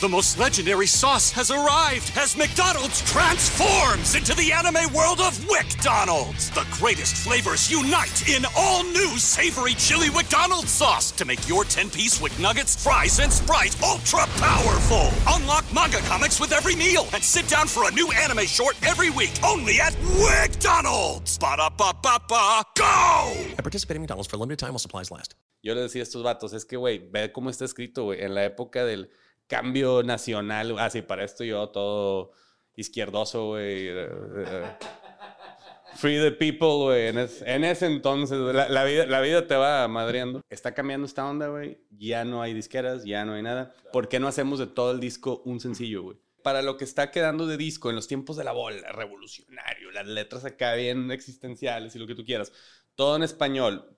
The most legendary sauce has arrived as McDonald's transforms into the anime world of WickDonald's. The greatest flavors unite in all new savory chili McDonald's sauce to make your 10-piece Wick Nuggets, fries, and Sprite ultra-powerful. Unlock manga comics with every meal and sit down for a new anime short every week only at WickDonald's. Ba-da-ba-ba-ba, go! At participating McDonald's for a limited time while supplies last. Yo le decía a estos vatos, es que, güey, ve cómo está escrito, güey, en la época del cambio nacional, así para esto yo todo izquierdoso, güey. eh, eh, Free the people, güey. En, es- en ese entonces, la, la vida, la vida te va madreando. Está cambiando esta onda, güey. Ya no hay disqueras, ya no hay nada. ¿Por qué no hacemos de todo el disco un sencillo, güey? Para lo que está quedando de disco en los tiempos de la bola, revolucionario, las letras acá bien existenciales y lo que tú quieras. Todo en español.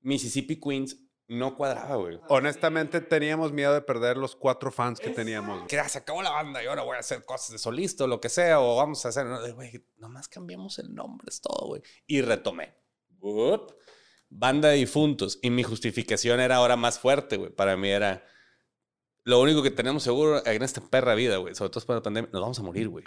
Mississippi Queens no cuadraba, güey. Honestamente, teníamos miedo de perder los cuatro fans que teníamos. que ya se acabó la banda y ahora voy a hacer cosas de solista o lo que sea, o vamos a hacer, güey, nomás cambiamos el nombre, es todo, güey. Y retomé. Up. Banda de difuntos. Y mi justificación era ahora más fuerte, güey. Para mí era, lo único que tenemos seguro en esta perra vida, güey, sobre todo después de la pandemia, nos vamos a morir, güey.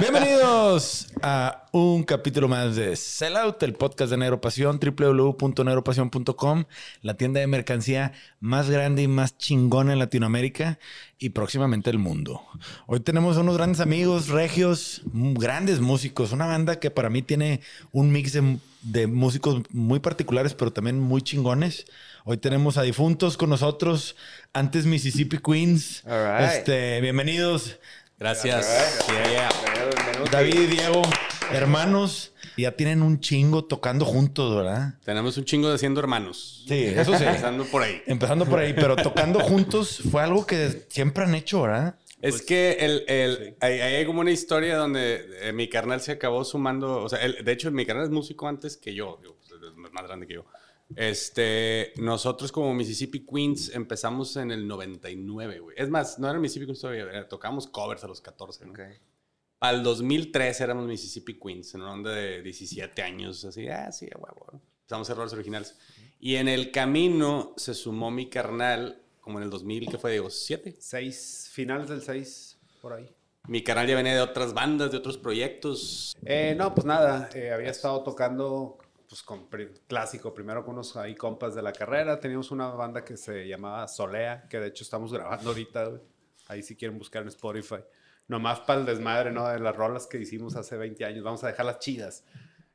Bienvenidos a un capítulo más de Sellout, el podcast de Neuropasión, www.neuropasión.com, la tienda de mercancía más grande y más chingona en Latinoamérica y próximamente el mundo. Hoy tenemos unos grandes amigos, regios, grandes músicos, una banda que para mí tiene un mix de, de músicos muy particulares, pero también muy chingones. Hoy tenemos a difuntos con nosotros, antes Mississippi Queens. All right. Este, bienvenidos. Gracias. Yeah. David y Diego, hermanos, ya tienen un chingo tocando juntos, ¿verdad? Tenemos un chingo de siendo hermanos. Sí, eso sí. Empezando por ahí. Empezando por ahí, pero tocando juntos fue algo que siempre han hecho, ¿verdad? Es que el, el, hay, hay como una historia donde eh, mi carnal se acabó sumando, o sea, él- de hecho mi carnal es músico antes que yo, digo, pues, es más grande que yo. Este, nosotros como Mississippi Queens empezamos en el 99, güey. Es más, no era Mississippi Queens todavía, era- tocábamos covers a los 14, ¿no? Ok. Para el 2003 éramos Mississippi Queens, en una onda de 17 años, así, ah, sí, huevo. ¿no? Empezamos roles originales. Y en el camino se sumó mi carnal, como en el 2000, que fue, digo, 7. Seis, finales del seis, por ahí. Mi canal ya venía de otras bandas, de otros proyectos. Eh, no, pues nada, eh, había estado tocando pues con clásico, primero con unos ahí compas de la carrera, teníamos una banda que se llamaba Solea, que de hecho estamos grabando ahorita, güey. ahí si quieren buscar en Spotify, nomás para el desmadre, ¿no? De las rolas que hicimos hace 20 años, vamos a dejarlas chidas.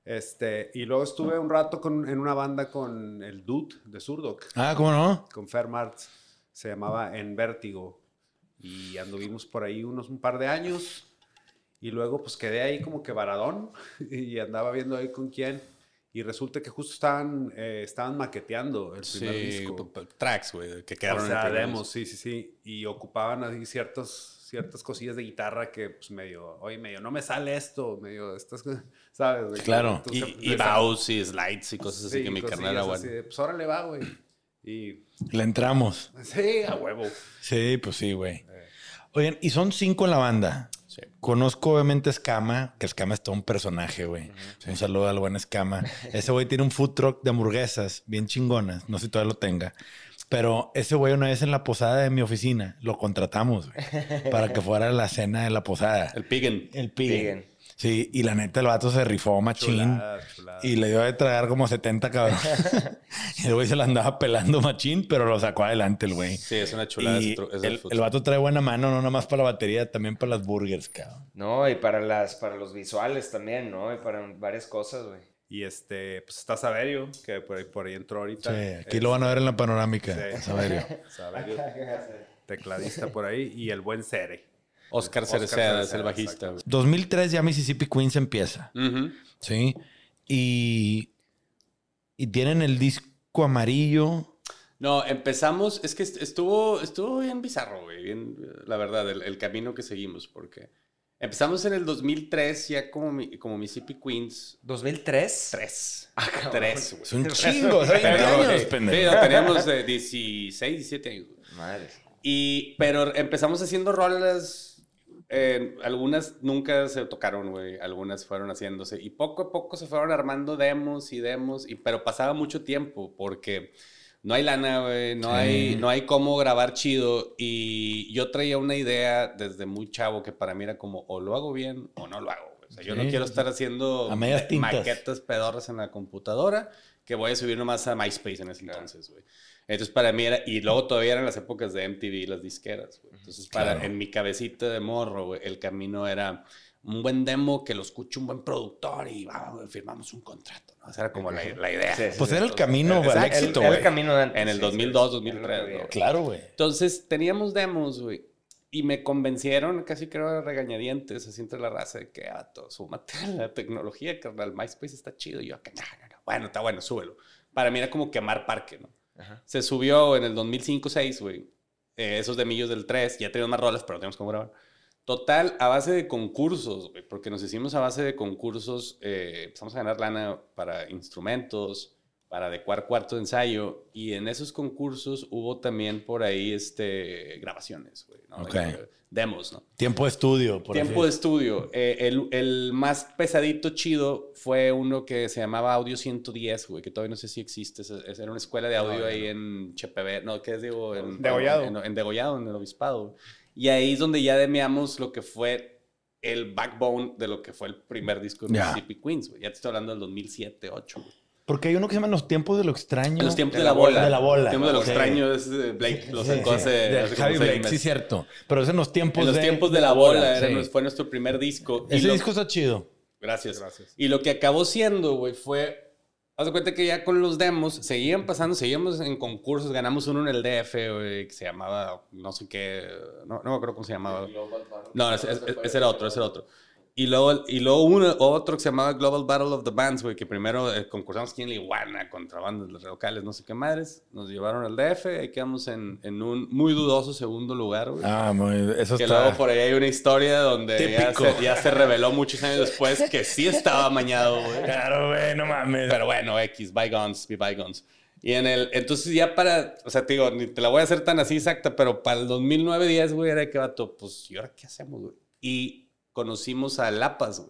Este, y luego estuve un rato con, en una banda con el Dude de Surdoc, Ah, ¿cómo no? con Fer Martz, se llamaba En Vértigo, y anduvimos por ahí unos un par de años. Y luego pues quedé ahí como que varadón y andaba viendo ahí con quién. Y resulta que justo estaban, eh, estaban maqueteando el primer Sí, disco. tracks, güey, que O quedaron en el sea, primer demos, sí, sí, sí. Y ocupaban ahí ciertas, ciertas cosillas de guitarra que pues medio, oye, medio, no me sale esto, medio, estas cosas, ¿sabes? güey? Claro. Y, y les- bows y slides y cosas así sí, que mi carnal era así bueno. de, pues órale va, güey. Y Le entramos. sí, a huevo. Sí, pues sí, güey. Oigan, y son cinco en la banda. Sí. Conozco obviamente a Escama, que Escama es todo un personaje, güey. Un saludo al buen Escama. Ese güey tiene un food truck de hamburguesas bien chingonas. No sé si todavía lo tenga. Pero ese güey una vez en la posada de mi oficina lo contratamos, güey, para que fuera la cena de la posada. El Piggin. El Piggen. Sí, y la neta el vato se rifó machín. Chulada, chulada. Y le dio de tragar como 70 cabrón. y el güey se la andaba pelando machín, pero lo sacó adelante el güey. Sí, es una chulada. Y el, el vato trae buena mano, no nomás para la batería, también para las burgers, cabrón. No, y para las, para los visuales también, ¿no? Y para varias cosas, güey. Y este, pues está Saverio, que por ahí, por ahí entró ahorita. Sí, aquí lo van a ver en la panorámica. Sí. Saberio. Saverio, tecladista por ahí. Y el buen Cere. Oscar Oscar Cereceda es el bajista. güey. 2003 ya Mississippi Queens empieza, Ujú. ¿sí? Y, y tienen el disco amarillo. No, empezamos, es que est- estuvo, estuvo bien bizarro, güey, bien, la verdad, el, el camino que seguimos, porque Empezamos en el 2003, ya como, como Mississippi Queens. ¿2003? 3. Ah. 3, güey. Es un chingo, o sea, 20 Pero, años, pendejo. sí, no, teníamos eh, 16, 17 años. güey. Madre. Y, pero empezamos haciendo rolas. Eh, algunas nunca se tocaron, güey. Algunas fueron haciéndose. Y poco a poco se fueron armando demos y demos. Y, pero pasaba mucho tiempo porque no hay lana, güey. No, Sí. hay, no hay cómo grabar chido. Y yo traía una idea desde muy chavo que para mí era como o lo hago bien o no lo hago. güey. O sea, yo no Sí, quiero sí, estar haciendo maquetas pedorras en la computadora que voy a subir nomás a MySpace en ese entonces, güey. Entonces para mí era, y luego todavía eran las épocas de MTV, las disqueras, güey. Entonces para, Claro. en mi cabecita de morro, güey, el camino era un buen demo que lo escuche un buen productor y vamos, firmamos un contrato, ¿no? Esa era como la, la idea. Sí, sí, Pues era el camino al exacto. éxito, el, güey. el camino de antes. En el sí, 2002, sí. 2003, Es lo que ¿no? Claro, güey. Entonces teníamos demos, güey. Y me convencieron, casi creo a regañadientes, así entre la raza, de que, ah, todo, súmate a la tecnología, carnal. MySpace está chido. Y yo, que no, no, no. Bueno, está bueno, súbelo. Para mí era como quemar parque, ¿no? Ajá. Se subió en el 2005-6, güey. eh, esos de millos del 3. Ya teníamos más rolas, pero no teníamos cómo grabar. Total, a base de concursos, güey, porque nos hicimos a base de concursos, eh, empezamos a ganar lana para instrumentos, para adecuar cuarto de ensayo, y en esos concursos hubo también por ahí este, grabaciones, güey, ¿no? Ok. Eh, Demos, ¿no? Tiempo de estudio, por Tiempo de así estudio. Eh, el, el más pesadito chido fue uno que se llamaba Audio 110, güey, que todavía no sé si existe. Esa- esa Era una escuela de audio ahí en Chepevé. No, ¿qué es, digo? En, Degollado. En, en Degollado, en el Obispado. Y ahí es donde ya demeamos lo que fue el backbone de lo que fue el primer disco de Ya. Mississippi Queens, güey. Ya te estoy hablando del 2007, 2008, güey. Porque hay uno que se llama Los tiempos de lo extraño. En los tiempos De de, la la bola. De la bola. Los tiempos de lo Sí. extraño, es, eh, Blake lo Sí, sacó sí. hace, como Javi Blake, sí, cierto. Pero es en los tiempos En los de, tiempos de la bola, era sí. nues- fue nuestro primer disco. Y Ese lo- disco está chido. Gracias. Gracias. Y lo que acabó siendo, güey, fue. Haz de cuenta que ya con los demos seguían pasando, seguíamos en concursos. Ganamos uno en el DF, güey, que se llamaba, no sé qué, no, no me acuerdo cómo se llamaba. No, ese, ese- ese era otro, ese era otro. Y luego, y luego uno, otro que se llamaba Global Battle of the Bands, güey, que primero eh, concursamos aquí en la Iguana contra bandas locales, no sé qué madres. Nos llevaron al DF, ahí quedamos en, en un muy dudoso segundo lugar, güey. Ah, muy, eso Que está. luego por ahí hay una historia donde ya se, ya se reveló muchos años después que sí estaba mañado, güey. Claro, güey, no mames. Pero bueno, X, bygones, be bygones. Y en el, entonces ya para, o sea, te digo, ni te la voy a hacer tan así exacta, pero para el 2009-10, güey, era que vato, pues, ¿y ahora qué hacemos, güey? Y conocimos a Lapas.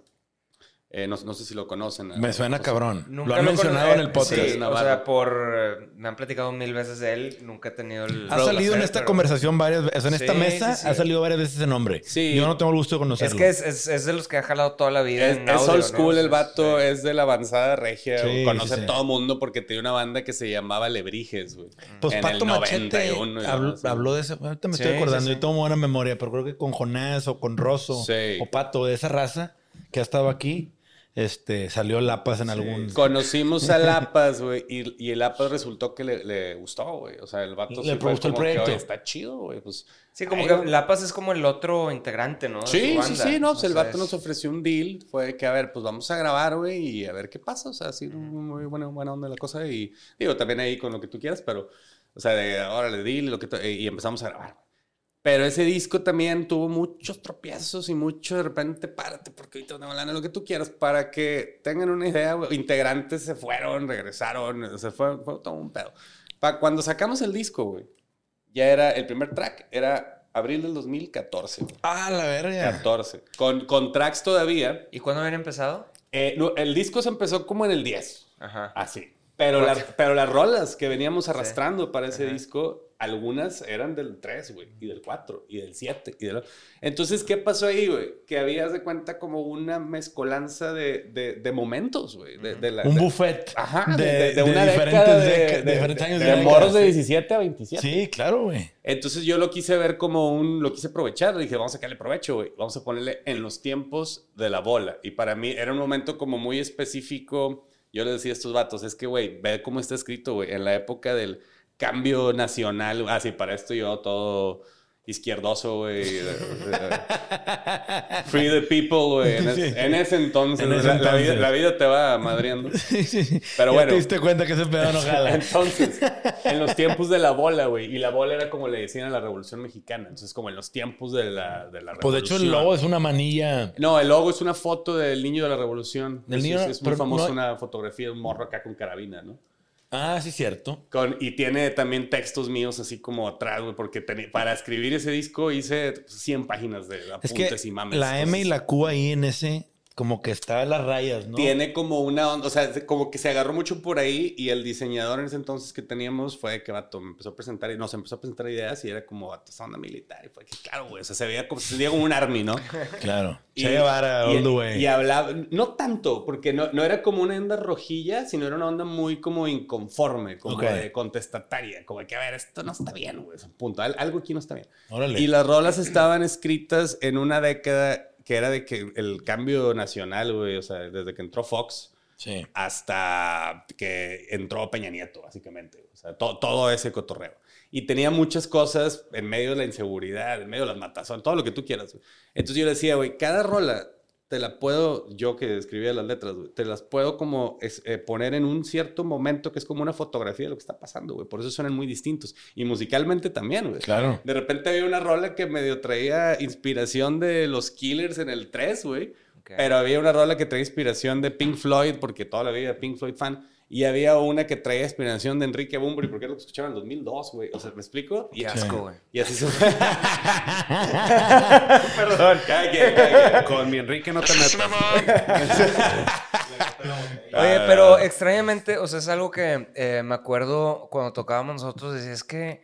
Eh, no, no sé si lo conocen. Me suena José. cabrón. Nunca lo han cono- mencionado en eh, el podcast. Sí, o sea, por... eh, Me han platicado mil veces de él. Nunca he tenido el... Ha salido en esta pero- conversación varias veces. En esta Sí, mesa sí, sí. ha salido varias veces ese nombre. Sí. Yo no tengo el gusto de conocerlo. Es que es, es, es de los que ha jalado toda la vida Es, en es audio, old ¿no? school el Es- vato, sí. es de la avanzada regia, Sí, conoce sí, sí. a todo mundo porque tenía una banda que se llamaba Lebrijes, güey. Pues en Pato el Machete 91 y habló, habló de ese. Ahorita me Sí, estoy acordando. sí. Yo tengo buena memoria, pero creo que con Jonás o con Rosso o Pato de esa raza que ha estado aquí, este, salió Lapas en algún. Conocimos a Lapas, güey, y, y el Lapas resultó que le, le gustó, güey. O sea, el vato Le sí gustó el como que, proyecto. "Oye, está chido, güey. Pues, Sí, como ay, que güey". La Paz es como el otro integrante, ¿no? Sí, sí, sí, no, pues O el vato es- nos ofreció un deal. Fue que, a ver, pues vamos a grabar, güey, y a ver qué pasa. O sea, así muy buena, buena onda la cosa. Y digo, también ahí con lo que tú quieras, pero, o sea, de órale, deal y lo que y empezamos a grabar. Pero ese disco también tuvo muchos tropiezos y mucho de repente, párate, porque ahorita no lana, lo que tú quieras, para que tengan una idea. Integrantes se fueron, regresaron, se fue, fue todo un pedo. Pa, cuando sacamos el disco, güey, ya era, el primer track era abril del 2014, güey. Ah, la verga. 14. Con, con tracks todavía. ¿Y cuándo habían empezado? Eh, no, el disco se empezó como en el 10. Ajá. Así. Pero, la- pero las rolas que veníamos arrastrando para ese disco, algunas eran del 3, güey, y del 4, y del 7. Y del... Entonces, ¿qué pasó ahí, güey? Que habías de cuenta como una mezcolanza de, de, de momentos, güey. De, de Un de- buffet. Ajá, de, de, de- de de una diferentes década de, diferentes años de, de de décadas, morros de sí. 17 a 27. Sí, claro, güey. Entonces yo lo quise ver como un, lo quise aprovechar, dije, vamos a sacarle provecho, güey, vamos a ponerle en los tiempos de la bola. Y para mí era un momento como muy específico, yo le decía a estos vatos, es que, güey, ve cómo está escrito, güey, en la época del cambio nacional, así para esto yo todo izquierdoso, güey. Free the people, güey. En, es- Sí. en ese entonces, En ese la, la vida, entonces. la vida te va madreando. Sí. Pero Ya bueno. te diste cuenta que ese pedo no jala. Entonces, en los tiempos de la bola, güey. Y la bola era como le decían a la Revolución Mexicana. Entonces, como en los tiempos de la, de la Pues de hecho el Revolución. logo es una manilla. No, el logo es una foto del niño de la revolución. Del niño- es, es muy famoso no- una fotografía de un morro acá con carabina, ¿no? Ah, sí, cierto. Con, y tiene también textos míos así como atrás, güey, porque teni- para escribir ese disco hice 100 páginas de Es apuntes que y mames. la M y la Q ahí en ese, como que está en las rayas, ¿no? Tiene como una onda, o sea, como que se agarró mucho por ahí y el diseñador en ese entonces que teníamos fue que vato me empezó a presentar y nos empezó a presentar ideas y era como vato, esa onda militar y fue que claro, güey, o sea, se veía como se sentía como un army, ¿no? Claro. Y- Che Guevara, y, all the way. y hablaba, no tanto, porque no, no era como una onda rojilla, sino era una onda muy como inconforme, como de contestataria, como que, a ver, esto no está bien, güey, punto, al- algo aquí no está bien. Órale. Y las rolas estaban escritas en una década que era de que el cambio nacional, güey, o sea, desde que entró Fox Sí. hasta que entró Peña Nieto, básicamente. O sea, to- todo ese cotorreo. Y tenía muchas cosas en medio de la inseguridad, en medio de las matazones, todo lo que tú quieras. güey. Entonces yo le decía, güey, cada rola te la puedo, yo que escribía las letras, güey, te las puedo como es- eh, poner en un cierto momento que es como una fotografía de lo que está pasando, güey. Por eso suenan muy distintos. Y musicalmente también, güey. Claro. De repente había una rola que medio traía inspiración de los Killers en el 3, güey. Pero había una rola que traía inspiración de Pink Floyd, porque toda la vida era Pink Floyd fan. Y había una que traía inspiración de Enrique Bunbury, porque es lo que escuchaba en 2002, güey. O sea, ¿me explico? Y, asco, güey. y así se... Perdón, quien. Con mi Enrique no te metas. Oye, pero extrañamente, o sea, es algo que eh, me acuerdo cuando tocábamos nosotros, decía, es que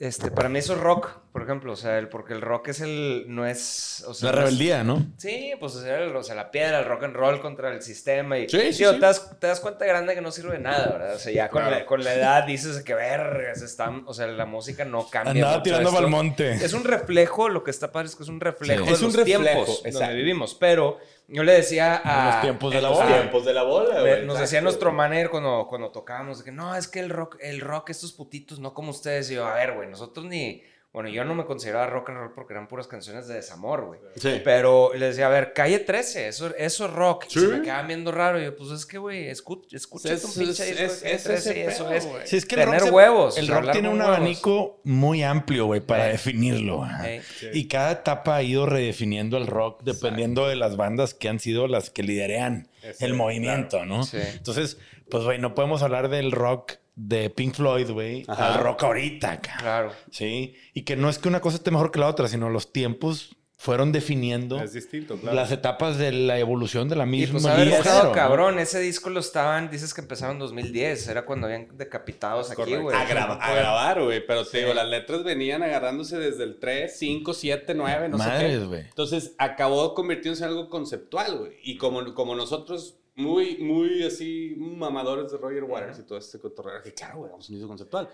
este, para mí eso es rock, por ejemplo, o sea, el, porque el rock es el, no es, o sea, La rebeldía, ¿no? Sí, pues o sea, el- o sea, la piedra, el rock and roll contra el sistema. Y, Sí, sí, digo, sí. Te, das, te das cuenta grande que no sirve de nada, ¿verdad? O sea, ya con, la, con la edad dices que vergas, están, o sea, la música no cambia. Andaba mucho tirando esto. pa'l monte. Es un reflejo, lo que está padre es que es un reflejo Sí. de Es un los reflejo, tiempos exacto. donde vivimos. Pero yo le decía a... En los tiempos de la los bola. tiempos Tiempos de la bola, güey. nos exacto. decía nuestro manager cuando, cuando tocábamos de que no, es que el rock, el rock, estos putitos, no como ustedes. Y yo, a ver, güey, nosotros ni. Bueno, yo no me consideraba rock and roll porque eran puras canciones de desamor, güey. Sí. Pero le decía, a ver, calle 13, eso, eso es rock. Y se me quedaban viendo raro. Y yo, pues es que, güey, escucha, escucha Es- un pinche es- disco de es- Calle es 13 ese y eso pedo, es. güey. Sí, es que el Tener rock se- huevos, El rock tiene un huevos. abanico muy amplio, güey, para Sí. definirlo. Ey. Y cada etapa ha ido redefiniendo el rock dependiendo de las bandas que han sido las que liderean el movimiento, ¿no? Sí. Entonces, pues, güey, no podemos hablar del rock de Pink Floyd, güey, al rock ahorita, cabrón. Claro. Sí. Y que no es que una cosa esté mejor que la otra, sino los tiempos fueron definiendo Es distinto, claro. las etapas de la evolución de la Y misma. pues haber ¿no? cabrón, ese disco lo estaban, dices que empezaron en 2010, era cuando habían decapitados aquí, Correcto. güey. A, graba- a grabar, güey. Pero te Sí. digo, las letras venían agarrándose desde el 3, 5, 7, 9, no sé Madres, qué. güey. Entonces acabó convirtiéndose en algo conceptual, güey. Y como, como nosotros, muy, muy así, mamadores de Roger Waters y todo este cotorreo, que claro, güey, vamos a un disco conceptual.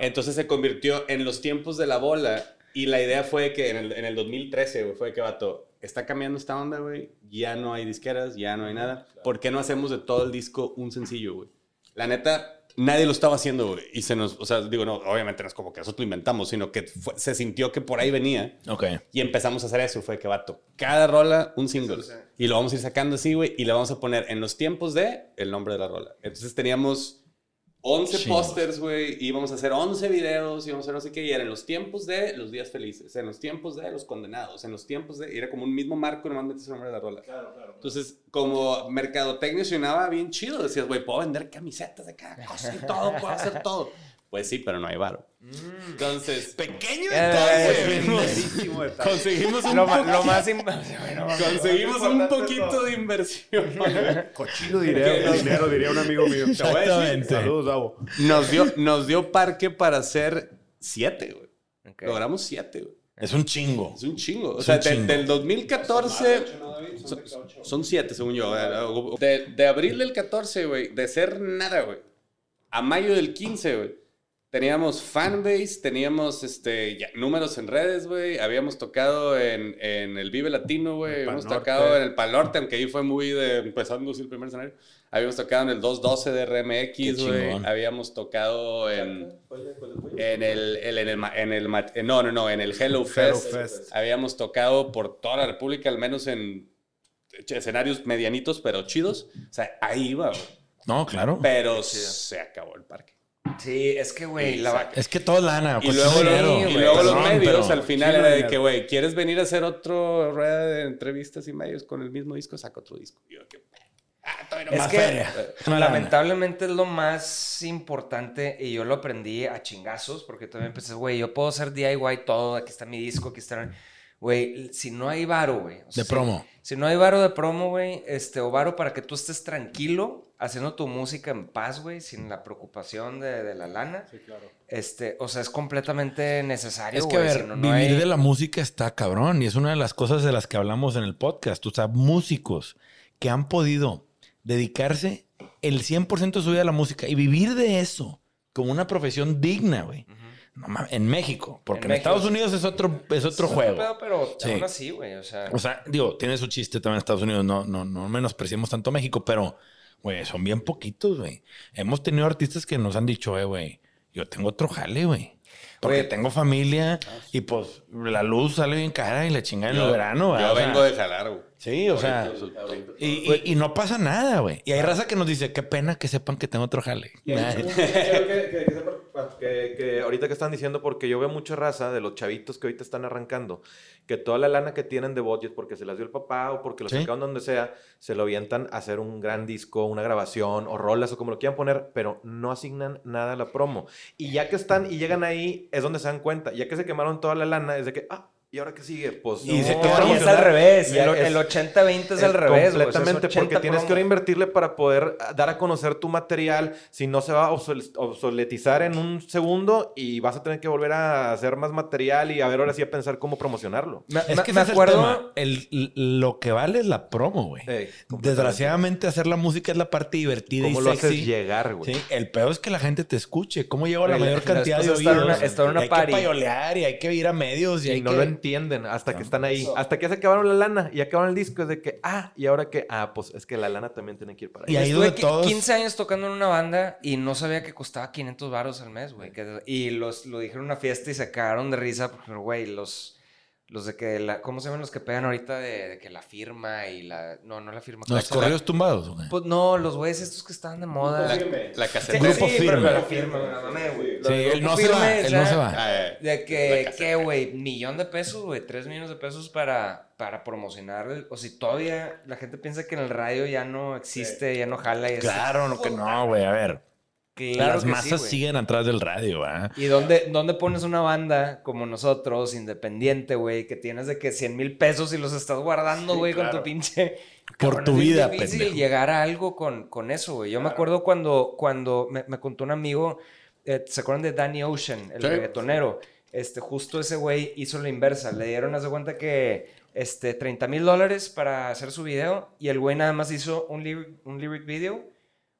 Entonces se convirtió en los tiempos de la bola. Y la idea fue que en el, en el 2013, güey, fue que, vato, está cambiando esta onda, güey. Ya no hay disqueras, ya no hay nada. ¿Por qué no hacemos de todo el disco un sencillo, güey? La neta, nadie lo estaba haciendo, güey. Y se nos, o sea, digo, no, obviamente no es como que nosotros lo inventamos, sino que fue- se sintió que por ahí venía. Ok. Y empezamos a hacer eso. Fue que, vato, cada rola, un single. Y lo vamos a ir sacando así, güey. Y le vamos a poner en los tiempos de el nombre de la rola. Entonces teníamos 11 Chingos. pósters, güey. Íbamos a hacer 11 videos. Íbamos a hacer no sé qué. Y era en los tiempos de los días felices. En los tiempos de los condenados. En los tiempos de. y era como un mismo marco, nomás metes el nombre de la rola. Entonces, como mercadotecnia sonaba bien chido. Decías, güey, puedo vender camisetas de cada cosa y todo. Puedo hacer todo. Pues sí, pero no hay varo. Entonces. Pequeño Eh, detalle. Conseguimos un Lo, poquito- lo más... bueno, Conseguimos lo un poquito todo. de inversión. Cochino dinero, dinero, diría un amigo mío. Exactamente. Saludos, Davo. Nos dio, nos dio parque para hacer siete, güey. Logramos siete, güey. Es un chingo. Es un chingo. O Es sea, de- chingo. del 2014. Son, son siete, según yo. De, de abril del 14, güey, de ser nada, güey, a mayo del 15, güey, Teníamos fanbase, teníamos este, ya, números en redes, güey. Habíamos tocado en, en el Vive Latino, güey. El Habíamos Norte. tocado en el Pal Norte, aunque ahí fue muy de empezando el primer escenario. Habíamos tocado en el 212 de RMX, güey. Habíamos tocado en, en el, el- en el, ma- en el ma- eh, no, no, no, en el Hello Fest. Fest. Habíamos tocado por toda la República, al menos en escenarios medianitos, pero chidos. O sea, ahí iba, güey. No, claro. Pero se acabó el parque. Sí, es que, güey, la Es que todo lana. Y luego, los- dinero. y güey, luego los Perdón, medios pero- al final sí, era de dinero. que, güey, ¿quieres venir a hacer otro rueda de entrevistas y medios con el mismo disco? Saca otro disco. Y yo, que, ah, todavía no Es Más que lamentablemente es lo más importante y yo lo aprendí a chingazos porque también empecé, güey, yo puedo hacer DIY todo, aquí está mi disco, aquí está... Güey, si no hay varo, güey. sea, De promo. Si, no hay varo de promo, güey, este, o varo para que tú estés tranquilo haciendo tu música en paz, güey, sin la preocupación de, de la lana. Sí, claro. Este, o sea, es completamente necesario, Es que, a ver, si no, no vivir hay- de la música está cabrón y es una de las cosas de las que hablamos en el podcast. O sea, músicos que han podido dedicarse el 100% de su vida a la música y vivir de eso como una profesión digna, güey. No mames, en México, porque en, En México. Estados Unidos es otro, es otro Es juego. pedo, pero Sí. aún así, güey, o sea... O sea, digo, tiene su chiste también en Estados Unidos, no, no, no menospreciemos tanto a México, pero, güey, son bien poquitos, güey. Hemos tenido artistas que nos han dicho, eh, güey, yo tengo otro jale, güey. Porque tengo familia y pues la luz sale bien cara y la chingada en el verano. Yo sea, vengo de jalar, güey. Sí, o sea, y, y- y no pasa nada, güey. Y hay raza que nos dice, qué pena que sepan que tengo otro jale. Que, que- que ahorita que están diciendo, porque yo veo mucha raza de los chavitos que ahorita están arrancando, que toda la lana que tienen de budget, porque se las dio el papá o porque lo Sí. sacaron donde sea, se lo avientan a hacer un gran disco, una grabación o rolas o como lo quieran poner, pero no asignan nada a la promo. Y ya que están y llegan ahí, es donde se dan cuenta. Ya que se quemaron toda la lana, es de que, ah, ¿y ahora qué sigue? Pues Y se No, te va a y es al revés. El, es- el 80-20 es, al revés, o sea, Completamente, 80 porque tienes que ahora invertirle para poder dar a conocer tu material. Si no, se va a obsol- obsoletizar en un segundo y vas a tener que volver a hacer más material y a ver ahora sí a pensar cómo promocionarlo. Me, Es que me el acuerdo... tema. El- lo que vale es la promo, güey. Desgraciadamente, hacer la música es la parte divertida ¿Cómo y lo sexy. haces llegar, güey? Sí, el peor es que la gente te escuche. ¿Cómo llego a la mayor la- cantidad de después estar en oídos? una- estar en una Y hay party. que payolear y hay que ir a medios y, Y hay no que... entienden hasta que están ahí. Hasta que se acabaron la lana y acabaron el disco. Es de que, ah, y ahora que, ah, pues es que la lana también tiene que ir para Y allá. ahí Estuve todos- 15 años tocando en una banda y no sabía que costaba 500 baros al mes, güey. que- Y los, lo dijeron en una fiesta y se cagaron de risa porque, güey, los, los de que, la, ¿cómo se llaman los que pegan ahorita de, de que la firma y la... No, no la firma. ¿cómo Los correos tumbados, güey. Pues no, los güeyes estos que estaban de moda. La, la caseta. Grupo sí, Firme. pero la firma, güey. Sí, él no se va, él no se va. Ah, eh, De que. ¿qué, güey? Millón de pesos, güey. Tres millones de pesos para, para promocionar. O si todavía la gente piensa que en el radio ya no existe, ya no jala. Y es- Claro, no que no, güey. A ver, Claro las sí, masas siguen atrás del radio, ¿ah? ¿Y dónde, dónde pones una banda como nosotros, independiente, güey, que tienes de que 100 mil pesos y los estás guardando, güey, con tu pinche... Por Cabrón, tu es vida, difícil pendejo. llegar a algo con, con eso, güey. Yo me acuerdo cuando, cuando me, me contó un amigo, eh, ¿se acuerdan de Danny Ocean, el Sí. reggaetonero? Este, justo ese güey hizo la inversa. Le dieron, haz de cuenta que, este, 30 mil dólares para hacer su video y el güey nada más hizo un lyric, un lyric video.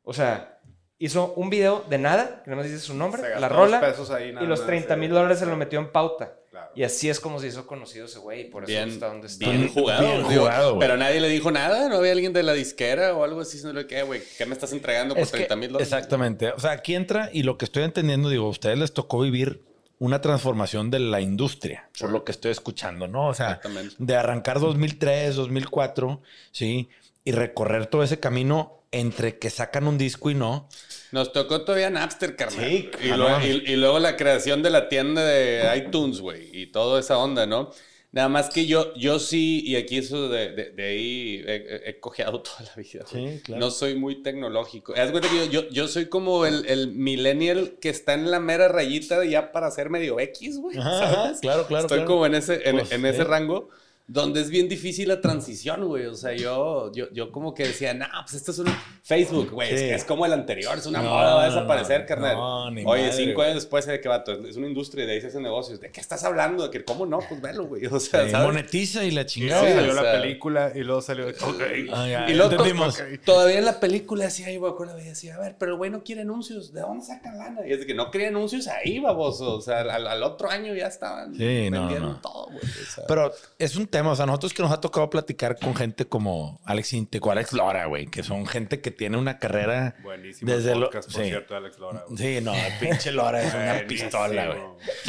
O sea, hizo un video de nada, que nada más dice su nombre, Se la rola, los pesos ahí nada y los más, 30 mil eh. dólares se lo metió en pauta. Claro. Y así es como se hizo conocido ese güey, y por eso Bien, está donde está. bien jugado. bien jugado, güey. pero nadie le dijo nada. No había alguien de la disquera o algo así diciéndole que, güey, ¿qué me estás entregando por Es que- 30 mil dólares? Exactamente. O sea, aquí entra y lo que estoy entendiendo, digo, a ustedes les tocó vivir una transformación de la industria, por lo que estoy escuchando, ¿no? O sea, de arrancar 2003, 2004, ¿sí? Y recorrer todo ese camino entre que sacan un disco y no. Nos tocó todavía Napster, carnal. Sí, y, luego, y- y luego la creación de la tienda de iTunes, güey. Y toda esa onda, ¿no? Nada más que yo, yo sí, y aquí eso de, de- de ahí he, he- cojeado toda la vida. Sí, claro. No soy muy tecnológico. Cuenta que yo, yo, yo soy como el, el millennial que está en la mera rayita ya para ser medio X, güey. Claro, claro, Estoy claro. como en ese, en, Pues, en ese sí. rango. Donde es bien difícil la transición, güey. O sea, yo, yo, yo como que decía, no, pues esto es un Facebook, güey. Es, Sí. es como el anterior, es una No, moda, va a desaparecer, no. carnal. No, ni Oye, madre, cinco años después, ¿de qué vato? Es una industria, de ahí se hacen negocios. ¿De qué estás hablando? ¿De que cómo no? Pues velo, güey. O sea, Eh, ¿sabes? monetiza y la chingada. Sí, salió o la película y luego salió. Ok. Ah, ya, Y luego to- entendimos. todavía en la película decía, yo me acuerdo, y decía, a ver, pero el güey no quiere anuncios, ¿de dónde sacan lana? Y es de que no quería anuncios ahí, baboso. O sea, al, al otro año ya estaban Sí, no, vendiendo no. todo, güey. O sea, Pero es un tema, o sea, nosotros que nos ha tocado platicar con gente como Alex Intec o Alex Lora, güey, que son gente que tiene una carrera Buenísimo desde el lo- podcast, por sí. cierto, Alex Lora. güey. Sí, no, el pinche Lora es una pistola, güey.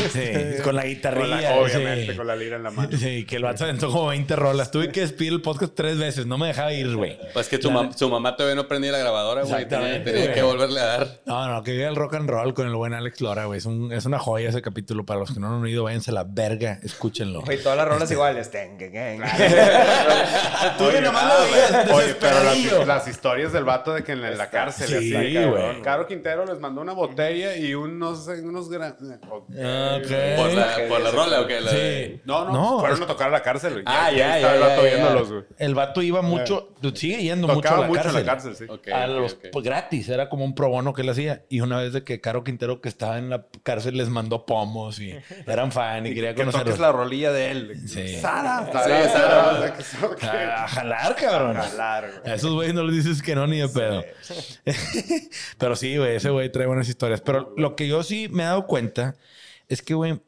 Sí, con la Con guitarrilla. la- obviamente, sí. con la lira en la mano. Sí, que el vato aventó como 20 rolas. Tuve que despedir el podcast tres veces, no me dejaba ir, güey. pues que tu, mam- su mamá todavía no prendía la grabadora, güey. Tenía, Exactamente, tenía güey. que volverle a dar. No, no, que viva el rock and roll con el buen Alex Lora, güey. Es, un- es una joya ese capítulo. Para los que no lo han oído, váyanse a la verga, escúchenlo. Oye, todas las rolas iguales. Ten, gang, gang. Tú Oye, nomás ah, lo veías. Oye, pero las, las historias del vato de que en la, en la cárcel. Sí, así, güey. Caro Quintero les mandó una botella y unos, unos gran... ok. Ok. ¿Por la, por la rola o qué? La de- Sí. No, no, No, fueron es- a tocar a la cárcel. Ah, Y ya, ahí estaba ya, el vato ya, ya. viéndolos, güey. El vato iba mucho, sigue yendo mucho a Tocaba la mucho cárcel. en la cárcel, sí. A los, pues gratis, era como un pro bono que él hacía. Y una vez de que Caro Quintero, que estaba en la cárcel, les mandó pomos y eran fan y quería Que conocerlos. toques la rolilla de él. Sí. Sara. Sí, que A, a jalar, cabrón. A jalar, güey. A esos güeyes no les dices que no ni de pedo. Pero sí, güey, ese güey trae buenas historias. Pero lo que yo sí me he dado cuenta es que, güey,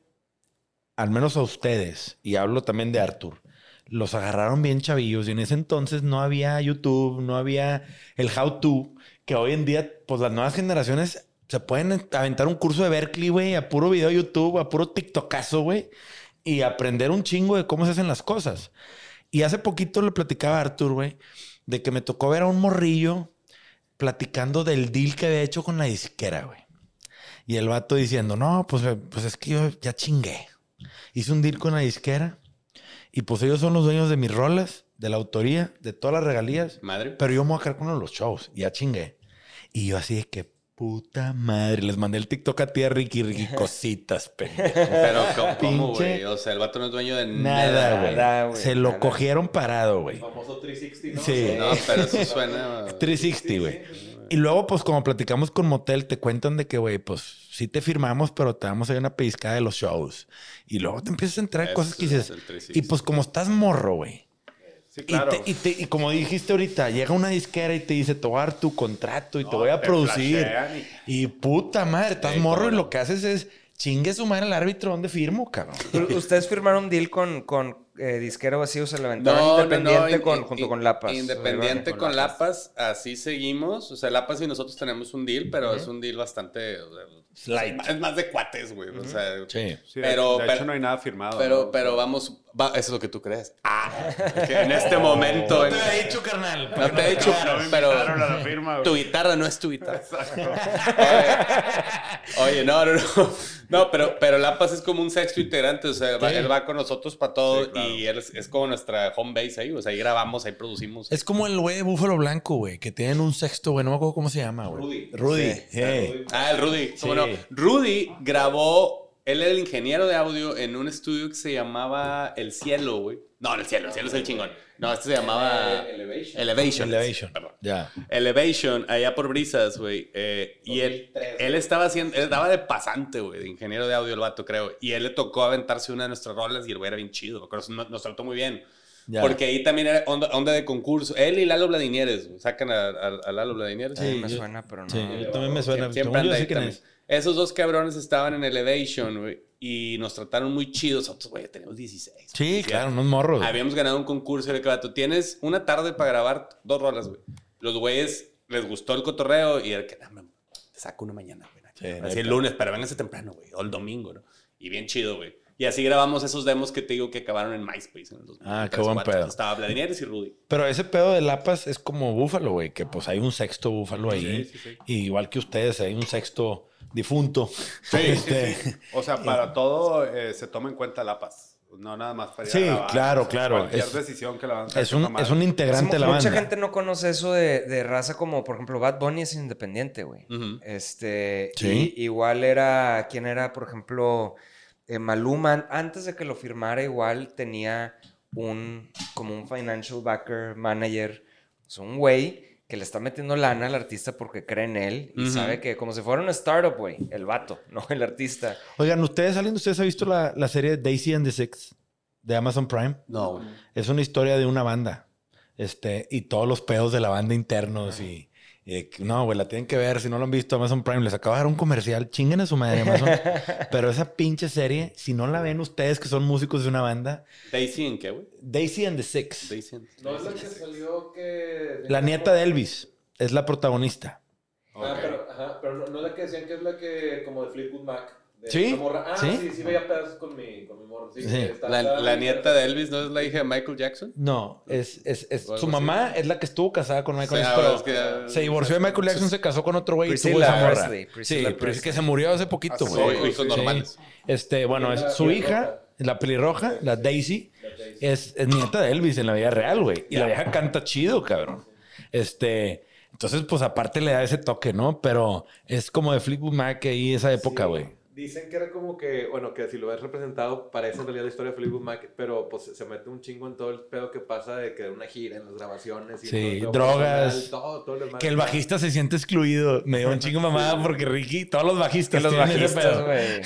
al menos a ustedes, y hablo también de Arthur, los agarraron bien chavillos y en ese entonces no había YouTube, no había el how to, que hoy en día, pues las nuevas generaciones se pueden aventar un curso de Berkeley, güey, a puro video de YouTube, a puro TikTokazo, güey, y aprender un chingo de cómo se hacen las cosas. Y hace poquito le platicaba a Arthur, güey, de que me tocó ver a un morrillo platicando del deal que había hecho con la disquera, güey. Y el vato diciendo, no, pues, pues es que yo ya chingué. Hice un deal con la disquera y pues ellos son los dueños de mis rolas, de la autoría, de todas las regalías. Madre. Pero yo me voy a quedar con uno de los shows. Ya chingué. Y yo así de que puta madre. Les mandé el TikTok a ti, a Ricky, Ricky, cositas, pendejo. Pero, ¿cómo, güey? O sea, el vato no es dueño de Nada, nada. güey. Se lo nada. cogieron parado, güey. Famoso 360, ¿no? Sí. No, pero eso suena... 360, güey. Y luego, pues, como platicamos con Motel, te cuentan de que, güey, pues, sí te firmamos, pero te damos ahí una pellizcada de los shows. Y luego te empiezas a entrar Eso cosas que es dices. el 360. Y pues, como estás morro, güey. Sí, Y, te- y, te- y como dijiste ahorita, llega una disquera y te dice, te voy a dar tu contrato y te voy a te producir. Y puta madre, estás Sí, morro y lo que haces es chingue su madre al árbitro donde firmo, cabrón. ¿Ustedes firmaron un deal con, con eh, disquero vacío? ¿Se No, no, independiente no, con, in- junto in- con Lapas? Independiente Con con Lapas. Lapas, así seguimos. O sea, Lapas y nosotros tenemos un deal, pero es un deal bastante. o sea, Light. Es más de cuates, güey. O sea, Sí. De- pero- de, pero- hecho no hay nada firmado. pero, ¿no? pero vamos. Va- eso es lo que tú crees. Ah, que en este momento. en- he dicho, carnal. no te he dicho, No me pero. a la firma, güey. Tu guitarra no es tu guitarra. Oye, oye, no, no, no. No, pero, pero Lapas es como un sexto integrante. O sea, Sí. él va con nosotros para todo Sí, claro. y él es, es como nuestra home base ahí. O sea, ahí grabamos, ahí producimos. Es como el güey de Búfalo Blanco, güey, que tienen un sexto, güey. No me acuerdo cómo se llama, güey. Rudy. Rudy. Sí. sí. Ah, el Rudy. Sí. ¿Cómo no? Rudy grabó, él era el ingeniero de audio en un estudio que se llamaba El Cielo, güey. No, El Cielo, El Cielo es el chingón. No, este se llamaba Elevation. Elevation. Elevation. Perdón. Ya. Elevation, allá por Brisas, güey. Eh, y él, él estaba haciendo, él estaba de pasante, güey, de ingeniero de audio el vato, creo. Y él le tocó aventarse una de nuestras rolas y el güey era bien chido. Pero nos, nos trató muy bien. Ya. Porque ahí también era onda, onda de concurso. Él y Lalo Vladinieres, güey. Sacan a, a- a Lalo Vladinieres. Sí, Sí, me yo- suena, pero no. Sí, yo también me suena. Siempre Según anda yo ahí también. es. Esos dos cabrones estaban en Elevation, güey. Y nos trataron muy chidos. Nosotros, güey, teníamos 16. Sí, claro, unos morros. Habíamos ganado un concurso que tú tienes una tarde para grabar dos rolas, güey. Los güeyes les gustó el cotorreo y era que, "No, me- te saco una mañana, güey. Sí, Así neta. el lunes, pero véngase temprano, güey. O el domingo, ¿no? Y bien chido, güey. Y así grabamos esos demos que te digo que acabaron en MySpace en el 2003, Ah, qué buen 2004. pedo. Estaba Vladinieres y Rudy. Pero ese pedo de Lapas es como Búfalo, güey, que pues hay un sexto Búfalo ahí. Sí, sí, sí. Y igual que ustedes, hay un sexto difunto. Sí, Este, sí, sí. O sea, para todo eh, se toma en cuenta la paz. No nada más para ir a Sí, claro, O sea, claro. Cualquier Es- decisión que la van a Es un, tomar. es un integrante de la mucha banda. gente no conoce eso de, de raza como, por ejemplo, Bad Bunny es independiente, güey. Este, Sí. y- igual era, ¿quién era, por ejemplo, eh, Maluma? Antes de que lo firmara, igual tenía un, como un financial backer, manager, o sea, un güey que le está metiendo lana al artista porque cree en él y sabe que como si fuera una startup, güey, el vato, no el artista. Oigan, ¿ustedes, alguien de ustedes ha visto la, la serie Daisy and the Six de Amazon Prime? No, güey. Es una historia de una banda. Este, y todos los pedos de la banda internos y de que, no, güey, la tienen que ver. Si no lo han visto, Amazon Prime les acaba de dar un comercial. Chinguen a su madre, Amazon. Pero esa pinche serie, si no la ven ustedes que son músicos de una banda, Daisy en qué, güey? Daisy and the Six. Daisy en... No es la que salió que. La nieta de Elvis es la protagonista. Ah, pero, ajá, pero no, no es la que decían que es la que, como de Fleetwood Mac. De Sí, morra. Ah, sí. sí, sí, veía pedazos con mi, con mi morro. Sí, Sí. está- La, está- la nieta de Elvis no es la hija de Michael Jackson. No, es, es, es- su así. mamá es la que estuvo casada con Michael Jackson. es que ya- se divorció de Michael Jackson, se casó con otro güey y tuvo esa morra. Presley, Priscilla sí, pero es que se murió hace poquito, Hace güey. hijos normales. Este, bueno, es su hija, la pelirroja, la Daisy, es, es nieta de Elvis en la vida real, güey. Y la vieja canta chido, cabrón. Este, entonces, pues aparte le da ese toque, ¿no? Pero es como de Fleetwood Mac ahí esa época, Sí. güey. Dicen que era como que, bueno, que si lo ves representado, parece en realidad la historia de Fleetwood Mac, pero pues se mete un chingo en todo el pedo que pasa de que una gira en las grabaciones. Y Sí, todo drogas. personal, Todo, todo el desmadre. Que el bajista se siente excluido. Me dio un chingo mamada porque Ricky, todos los bajistas los bajistas, güey.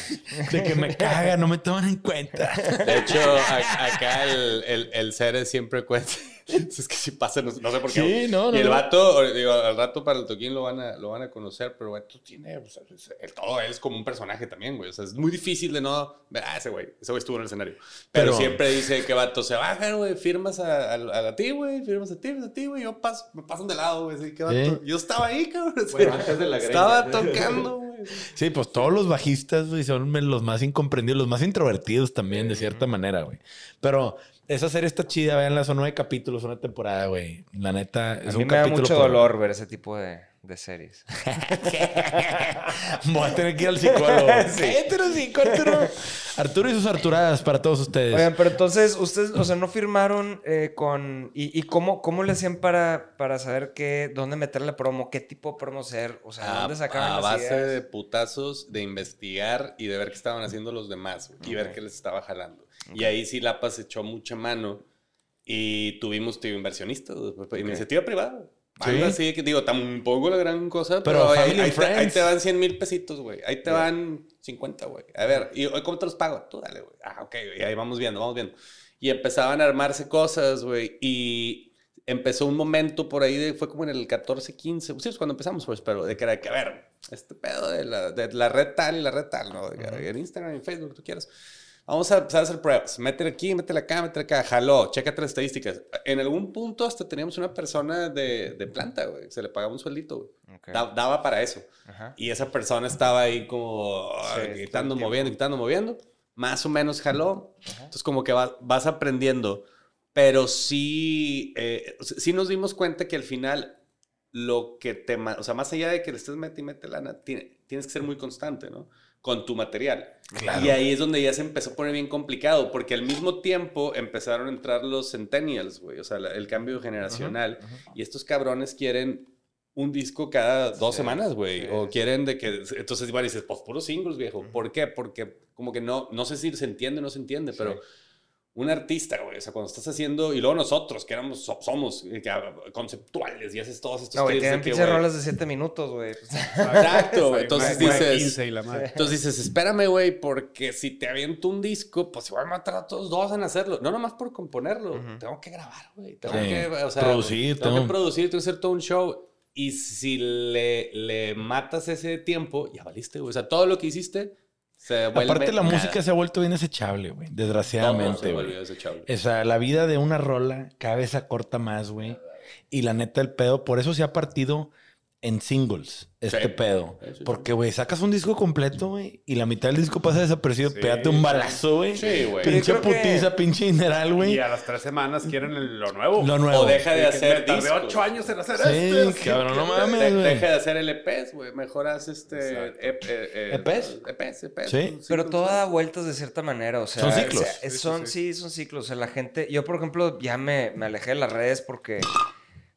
De que me caga, no me toman en cuenta. De hecho, a- acá el, el, el Ceres siempre cuenta. Es que si pasa, no, no sé por qué. Sí, no, no, Y el vato, digo, al rato para el toquín lo van a, lo van a conocer, pero el vato tiene, o sea, es- el- todo él es como un personaje también, güey. O sea, es muy difícil de no ver, ah, ese güey, ese güey estuvo en el escenario. Pero, Pero- siempre dice que vato se bajan, güey, firmas a, a, a ti, güey, firmas a ti, firmas a ti, güey, yo paso, me pasan de lado, güey, así que vato. Sí. Yo estaba ahí, cabrón. Bueno, antes de la greña. Estaba tocando, güey. Sí, pues todos los bajistas, güey, son los más incomprendidos, los más introvertidos también, de cierta manera, güey. Pero esa serie está chida, veanla, son nueve capítulos, una temporada, güey. La neta, A es mí un me da mucho por- dolor ver ese tipo de, de series. Voy a tener que ir al psicólogo. Cállate, hocico, Arturo. Arturo y sus Arturadas para todos ustedes. Oigan, pero entonces, ustedes, o sea, no firmaron eh, con... ¿Y, y cómo, cómo le hacían para, para saber qué, dónde meterle promo? ¿Qué tipo de promo ser? O sea, A, ¿dónde sacaban a las base ideas? de putazos, de investigar y de ver qué estaban haciendo los demás y ver qué les estaba jalando. Y ahí sí Lapas echó mucha mano y tuvimos tío, inversionistas, güey, iniciativa privada. Sí. Sí. Así que digo, tampoco la gran cosa, Pero pero, ahí, ahí and te, ahí te van 100 mil pesitos, güey. Ahí te van 50, güey. A ver, ¿y hoy cómo te los pago? Tú dale, güey. Ah, ok, güey. Ahí vamos viendo, vamos viendo. Y empezaban a armarse cosas, güey. Y empezó un momento por ahí, de, fue como en el 14, 15, sí, es cuando empezamos, pues, pero de que era que, a ver, este pedo de la, de la red tal y la red tal, ¿no? De que En Instagram, en Facebook, tú quieras. Vamos a empezar a hacer pruebas. Métele aquí, métele acá, métele acá. Jaló, chécate las estadísticas. En algún punto hasta teníamos una persona de, de planta, güey. Se le pagaba un sueldito, güey. Ok. Da- daba para eso. Ajá. Y esa persona estaba ahí como Sí, quitando, moviendo, quitando, moviendo. Más o menos jaló. Entonces como que va- vas aprendiendo. Pero sí, eh, sí nos dimos cuenta que al final lo que te... O sea, más allá de que le estés mete y mete lana, tiene- tienes que ser muy constante, ¿no? Con tu material. Y ahí es donde ya se empezó a poner bien complicado, porque al mismo tiempo empezaron a entrar los centennials, güey, o sea, la- el cambio generacional. Y estos cabrones quieren un disco cada dos semanas, güey. sí, o quieren de que... Entonces igual dices, pues puros singles, viejo. ¿Por qué? Porque como que no, no sé si se entiende o no se entiende, pero un artista, güey, o sea, cuando estás haciendo... Y luego nosotros, que éramos, so- somos eh, que, ah, conceptuales y haces todos estos... No, güey, tienen que, pinches güey, rolas de 7 minutos, güey. Exacto, güey. Entonces dices... 15 y la madre. Entonces dices, espérame, güey, porque si te aviento un disco, pues igual matar a todos dos en hacerlo. No nomás por componerlo. Ujú. Tengo que grabar, güey. Tengo Sí. que, o sea, Producir, Tengo tengo- que producir, tengo que hacer todo un show. Y si le, le matas ese tiempo, ya valiste, güey. O sea, todo lo que hiciste se vuelve Aparte, la nada. música se ha vuelto bien desechable, güey. Desgraciadamente, se güey. O sea, la vida de una rola cada vez se acorta más, güey. Y la neta, el pedo, por eso se ha partido en singles este Sí. pedo. Sí, sí, sí. Porque, güey, sacas un disco completo, güey, y la mitad del disco pasa desapercibido. Sí, Pégate un sí. balazo, güey. Sí, güey. Pinche creo que- putiza, pinche mineral, güey. Y a las tres semanas quieren el- lo nuevo. Lo nuevo. O deja de hacer tardé ocho años en hacer Sí, esto. así cabrón, no mames, De- güey. deja de hacer LPs, güey. Mejor haz este... Ep- eh, ¿EPs? EPs, EPs. Sí. Pero todo da vueltas de cierta manera, o sea... Son ciclos. o sea, es- Sí, sí, son, sí, son ciclos. O sea, la gente... Yo, por ejemplo, ya me, me alejé de las redes porque...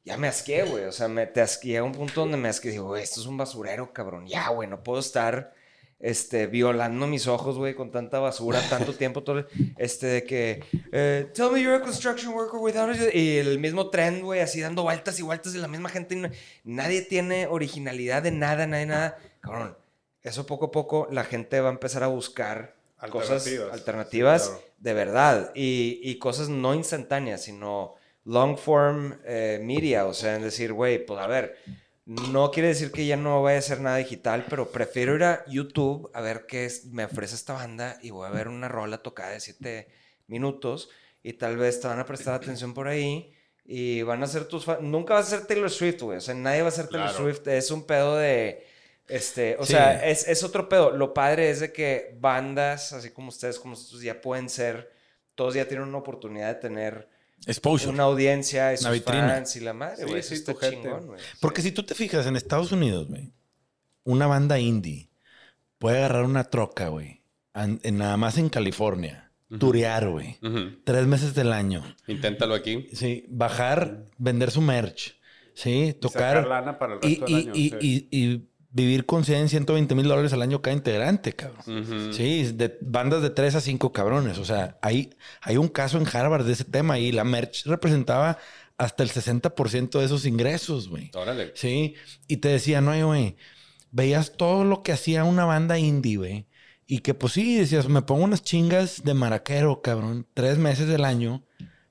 Ya me asqué, güey. O sea, me, te asqué. Llega un punto donde me asqué. Digo, esto es un basurero, cabrón. Ya, güey, no puedo estar este, violando mis ojos, güey, con tanta basura, tanto tiempo, todo, este, de que, eh, tell me you're a construction worker without a... Y el mismo tren, güey, así dando vueltas y vueltas de la misma gente. nadie tiene originalidad de nada, nadie nada. Cabrón, eso poco a poco la gente va a empezar a buscar cosas Alternativas. alternativas Sí, claro. de verdad y, y cosas no instantáneas, sino long form eh, media, o sea, en decir, güey, pues a ver, no quiere decir que ya no vaya a ser nada digital, pero prefiero ir a YouTube a ver qué es- me ofrece esta banda y voy a ver una rola tocada de 7 minutos y tal vez te van a prestar atención por ahí y van a ser tus fans. Nunca vas a ser Taylor Swift, güey, o sea, nadie va a ser Taylor Claro. Swift, es un pedo de... Este, o Sí. sea, es, es otro pedo. Lo padre es de que bandas, así como ustedes, como nosotros, ya pueden ser, todos ya tienen una oportunidad de tener Exposure. una audiencia y sus Una vitrina. fans y la madre, Sí, güey. sí, eso está chingón, güey. Porque si tú te fijas en Estados Unidos, güey, una banda indie puede agarrar una troca, güey, nada más en California, turear, güey, tres meses del año, Inténtalo aquí. sí, bajar, vender su merch, sí, tocar sacar lana para el y, resto del y- año, y- sí. y- y vivir con 100, 120 mil dólares al año cada integrante, cabrón. Ujú. Sí, de bandas de 3 a 5 cabrones. O sea, hay, hay un caso en Harvard de ese tema y la merch representaba hasta el 60% de esos ingresos, güey. Órale. Sí, y te decía, no, güey, veías todo lo que hacía una banda indie, güey. Y que pues sí, decías, me pongo unas chingas de maraquero, cabrón, tres meses del año.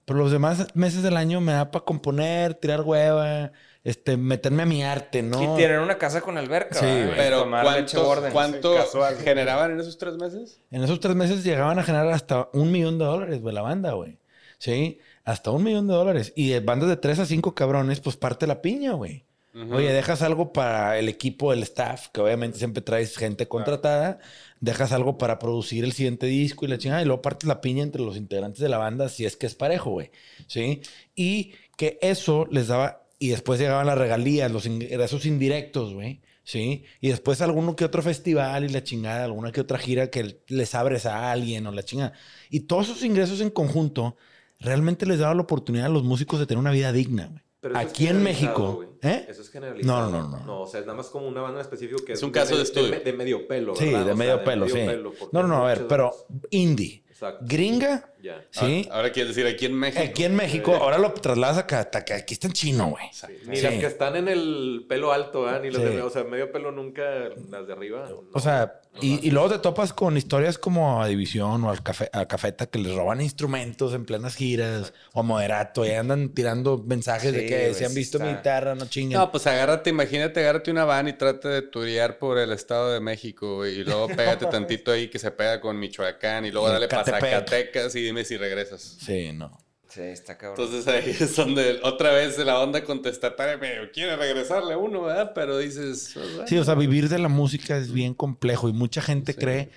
Pero los demás meses del año me da para componer, tirar hueva, este, meterme a mi arte, ¿no? Y tienen una casa con alberca, Sí. Pero ¿cuánto, cuánto generaban en esos tres meses? En esos tres meses llegaban a generar hasta un millón de dólares, güey, la banda, güey. Sí, hasta un millón de dólares. Y de bandas de tres a cinco cabrones, pues parte la piña, güey. Oye, dejas algo para el equipo, el staff, que obviamente siempre traes gente contratada. Dejas algo para producir el siguiente disco y la chingada. Y luego partes la piña entre los integrantes de la banda, si es que es parejo, güey. Sí. Y que eso les daba. Y después llegaban las regalías, los ingresos indirectos, güey. Sí. Y después alguno que otro festival y la chingada, alguna que otra gira que les abres a alguien o la chingada. Y todos esos ingresos en conjunto realmente les daba la oportunidad a los músicos de tener una vida digna, güey. Aquí en México. ¿Eh? Eso es generalizado. No, no, no, no. No, o sea, es nada más como una banda en específico que Es un caso de estudio. De, medio pelo, Sí, de O sea, medio pelo, sí. porque No, no, no, a ver, pero indie, Exacto. gringa, Ya. sí. Ahora, ahora quieres decir aquí en México. Aquí en México, ahora lo trasladas acá, hasta que aquí está en chino, güey. Ni Sí. las que están en el pelo alto, ¿ah? Ni las Sí. de, o sea, medio pelo nunca, las de arriba. no. O sea, y, y luego te topas con historias como a División o al café, a Cafeta que les roban instrumentos en plenas giras o a Moderato y andan tirando mensajes de Sí, que güey, si han sí visto mi está. guitarra, no chinguen. No, pues agárrate, imagínate, agárrate una van y trata de turear por el Estado de México, y luego pégate tantito ahí que se pega con Michoacán y luego Y dale para. Zacatecas y dime si regresas. Sí, no. Sí, está cabrón. Entonces ahí es donde otra vez la onda contestataria me quiere regresarle a uno, ¿verdad? Pero dices... pues, bueno. Sí, o sea, vivir de la música es bien complejo y mucha gente cree,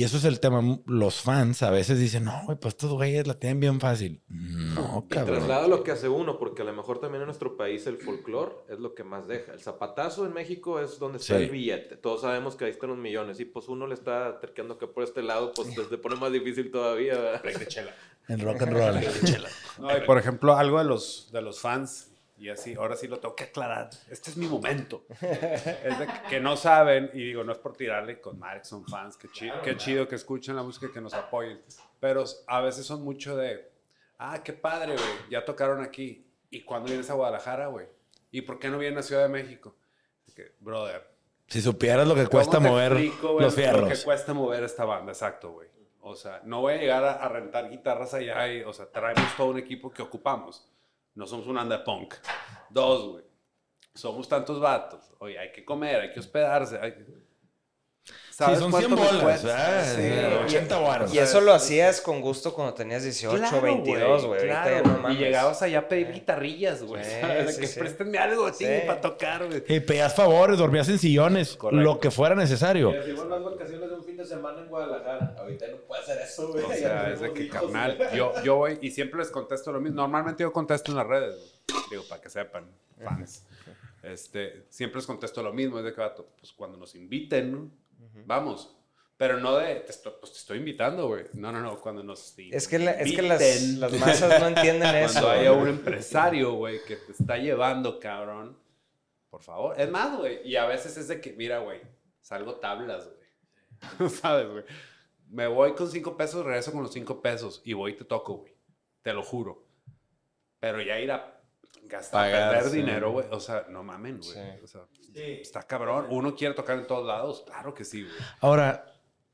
y eso es el tema, los fans a veces dicen, no, güey, pues estos güeyes la tienen bien fácil. No, Y cabrón. traslada lo que hace uno, porque a lo mejor también en nuestro país el folclore es lo que más deja. El zapatazo en México es donde está Sí. el billete. Todos sabemos que ahí están los millones. Y pues uno le está terqueando que por este lado, pues se pone más difícil todavía. ¿verdad? En rock and roll. No, y por ejemplo, algo de los, de los fans, y así, ahora sí lo tengo que aclarar. Este es mi momento. es de que, que no saben, y digo, no es por tirarle con Marx, son fans, qué chido, qué chido que escuchen la música y que nos apoyen. Pero a veces son mucho de, ah, qué padre, güey, ya tocaron aquí. ¿Y cuándo vienes a Guadalajara, güey? ¿Y por qué no vienes a Ciudad de México? Que, brother, Si supieras lo que cuesta ¿Cómo te mover explico, güey, los Lo que fierros. cuesta mover esta banda, exacto, güey. O sea, no voy a llegar a, a rentar guitarras allá y, o sea, traemos todo un equipo que ocupamos. No somos un anda punk. Dos, güey. Somos tantos vatos. Oye, hay que comer, hay que hospedarse. hay Sí, son 100 cuánto me bolas. Sí, Eh, güey. 80 baros. Y eso lo hacías con gusto cuando tenías 18, Claro, 22, güey. Claro, no mames. y llegabas allá a pedir guitarrillas, güey. Sí, ¿sabes? De sí, que sí. préstenme algo, sí, Sí. para tocar, güey. Y pedías favores, dormías en sillones, Correcto. lo que fuera necesario. Hicimos las vacaciones de un fin de semana en Guadalajara. Ahorita no puede hacer eso, güey. O sea, es de que, carnal, yo, yo voy y siempre les contesto lo mismo. Normalmente yo contesto en las redes, güey. digo, para que sepan, fans. Este, siempre les contesto lo mismo, es de que, vato, pues cuando nos inviten, vamos. Pero no de, te estoy, pues te estoy invitando, güey. No, no, no, cuando nos Es que, la- es que las, las masas no entienden eso. Cuando haya un empresario, güey, que te está llevando, cabrón, por favor. Es más, güey, y a veces es de que, mira, güey, salgo tablas, güey. ¿Sabes, güey? Me voy con cinco pesos, regreso con los cinco pesos y voy y te toco, güey. Te lo juro. Pero ya ir a gastar, Pagar, perder sí. dinero, güey. O sea, no mamen, güey. Sí. O sea, está cabrón. Uno quiere tocar en todos lados. Claro que sí, güey. Ahora,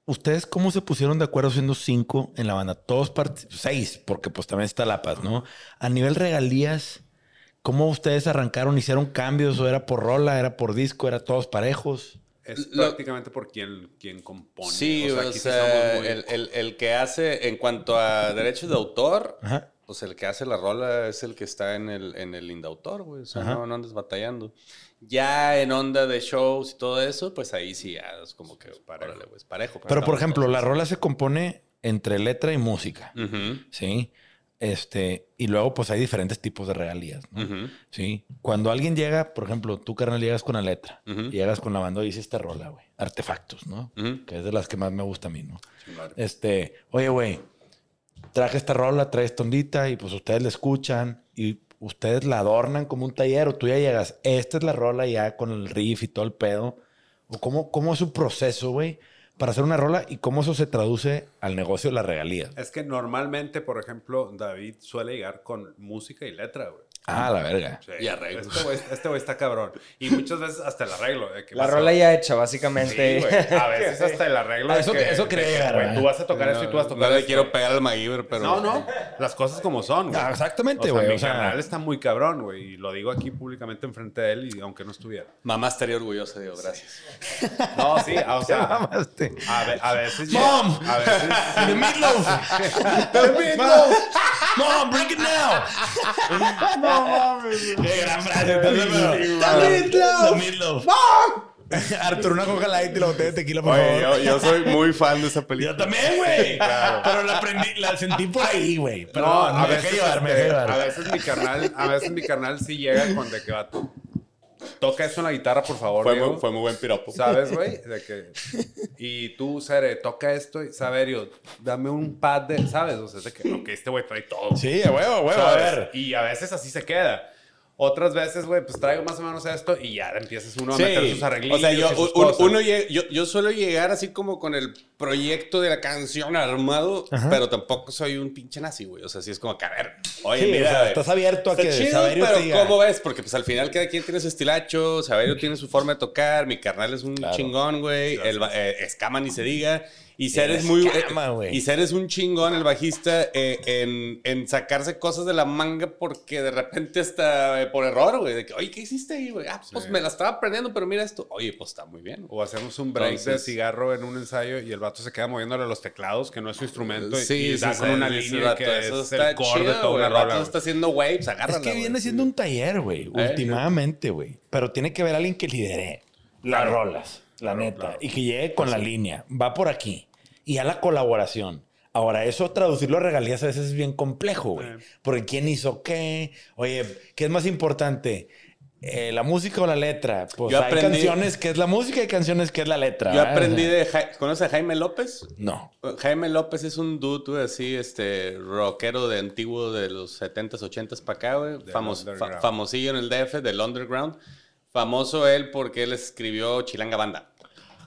¿ustedes cómo se pusieron de acuerdo siendo cinco en la banda? Todos seis, porque pues también está La Paz, ¿no? A nivel regalías, ¿cómo ustedes arrancaron? ¿Hicieron cambios o era por rola, era por disco, era todos parejos? Es Lo- prácticamente por quien, quien compone. Sí, o sea, somos muy- el, el- el que hace, en cuanto a derechos de autor, Ajá. Pues el que hace la rola es el que está en el, en el indautor, güey. O sea, no, no andes batallando. Ya en onda de shows y todo eso, pues ahí sí ya es como que parejo. órale, güey, es parejo. Pero, por ejemplo, todos. la rola se compone entre letra y música, ¿sí? Este, y luego pues hay diferentes tipos de regalías. Sí. Cuando alguien llega, por ejemplo, tú, carnal, llegas con la letra Ujú. y llegas con la banda y dices esta rola, güey. Artefactos, ¿no? Que es de las que más me gusta a mí, ¿no? Este, oye, güey, traje esta rola, trae esta y pues ustedes la escuchan y ustedes la adornan como un taller o tú ya llegas, esta es la rola ya con el riff y todo el pedo. O cómo, cómo es su proceso, güey, para hacer una rola y cómo eso se traduce al negocio de las regalías. Es que normalmente, por ejemplo, David suele llegar con música y letra, güey. Ah, la verga. Sí. Y arreglos. Este güey este güey está cabrón. Y muchas veces hasta el arreglo. de que La a- rola ya hecha, Sí, básicamente. güey. A veces hasta el arreglo. Ah, eso- que- eso. Tú vas a tocar esto y tú vas a tocar No le esto. quiero pegar al MacGyver, pero... No, no. Las cosas como son, güey. Ah, exactamente, O sea, güey. mi O sea, carnal está muy cabrón, güey. Y lo digo aquí públicamente enfrente de él, y aunque no estuviera. Mamá estaría orgullosa, Dios, gracias. No, sí, o te sea, mamaste. a, ve- a veces. Mom. A veces. The meatloaf. The meatloaf. Mom, bring it now. No mames. Qué gran frase. entonces. Arturo, una coca light y la botella de tequila, por Oye, favor. yo, yo soy muy fan de esa película. Yo también, güey. Pero la aprendí, la sentí por ahí, güey. Pero No, no, a me veces, dejé llevar, me este, dejé llevar. a veces mi carnal, a veces mi carnal sí llega con de que va tú. Toca eso en la guitarra, por favor. Fue muy, fue muy buen piropo. ¿Sabes, güey? Que... Y tú, Sere, toca esto y Saberio, dame un pad de... ¿Sabes? O sea, de que, este güey trae todo. Sí, huevo, huevo. A ver. Y a veces así se queda. Otras veces, güey, pues traigo más o menos esto y ya empiezas uno a Sí. meter sus arreglitos O sea, yo, y sus un- cosas. uno llega- yo, yo suelo llegar así como con el proyecto de la canción armado, pero tampoco soy un pinche nazi, güey. O sea, sí es como que, a ver, oye, Sí, mira, o sea, güey, estás abierto a está que chido, Saberio pero te diga. ¿cómo ves? Porque pues al final cada quien tiene su estilacho, Saberio tiene su forma de tocar, mi carnal es un Claro. chingón, güey, el eh, Escama ni se diga. Y ser es muy. Escama, eh, güey. y ser es un chingón, el bajista, eh, en, en sacarse cosas de la manga porque de repente hasta eh, por error, güey. De que, oye, ¿qué hiciste ahí, güey? Ah, pues me la estaba aprendiendo, pero mira esto. Oye, pues está muy bien. O hacemos un break de cigarro en un ensayo y el vato se queda moviéndole los teclados, que no es su instrumento, y- Sí, y sí, da sí, con una sí, línea que eso es está el core de chido, toda güey. una El vato está haciendo waves, agárrala, Es que viene siendo un taller, güey. Eh, Últimamente, güey. Pero tiene que ver alguien que lidere las rolas, la neta. Y que llegue con la línea. Va por aquí. Y ya la colaboración. Ahora, eso traducirlo a regalías a veces es bien complejo, güey. Porque quién hizo qué. Oye, ¿qué es más importante? Eh, ¿La música o la letra? Pues Yo hay aprendí- canciones que es la música y canciones que es la letra. Yo ¿verdad? aprendí de... Ja- ¿Conoces a Jaime López? No. Jaime López es un dude, güey, así, este, rockero de antiguo de los 70s, 80s para acá, güey. Famos- fa- famosillo en el DF, del underground. Famoso él porque él escribió Chilanga Banda.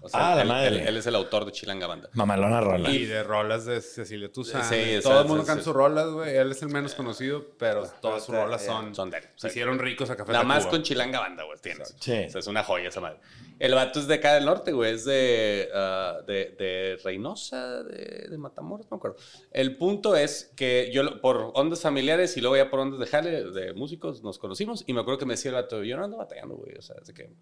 O Ah, la él, madre. él- él es el autor de Chilanga Banda. Mamalona rola. Y de rolas de Cecilia Toussaint. Sí, Sí, Todo el mundo canta sus rolas, güey. Él es el menos conocido, pero todas sus rolas son... Son de él. Se hicieron ricos a Café Nada más con Chilanga Banda, güey, tienes. Sí. O sea, es una joya esa madre. El vato es de acá del norte, güey. Es de, ah, de, de Reynosa, de, Matamoros, no me acuerdo. El punto es que yo, por ondas familiares y luego ya por ondas de jale, de músicos, nos conocimos. Y me acuerdo que me decía el vato, yo no ando batallando, güey. O sea, es que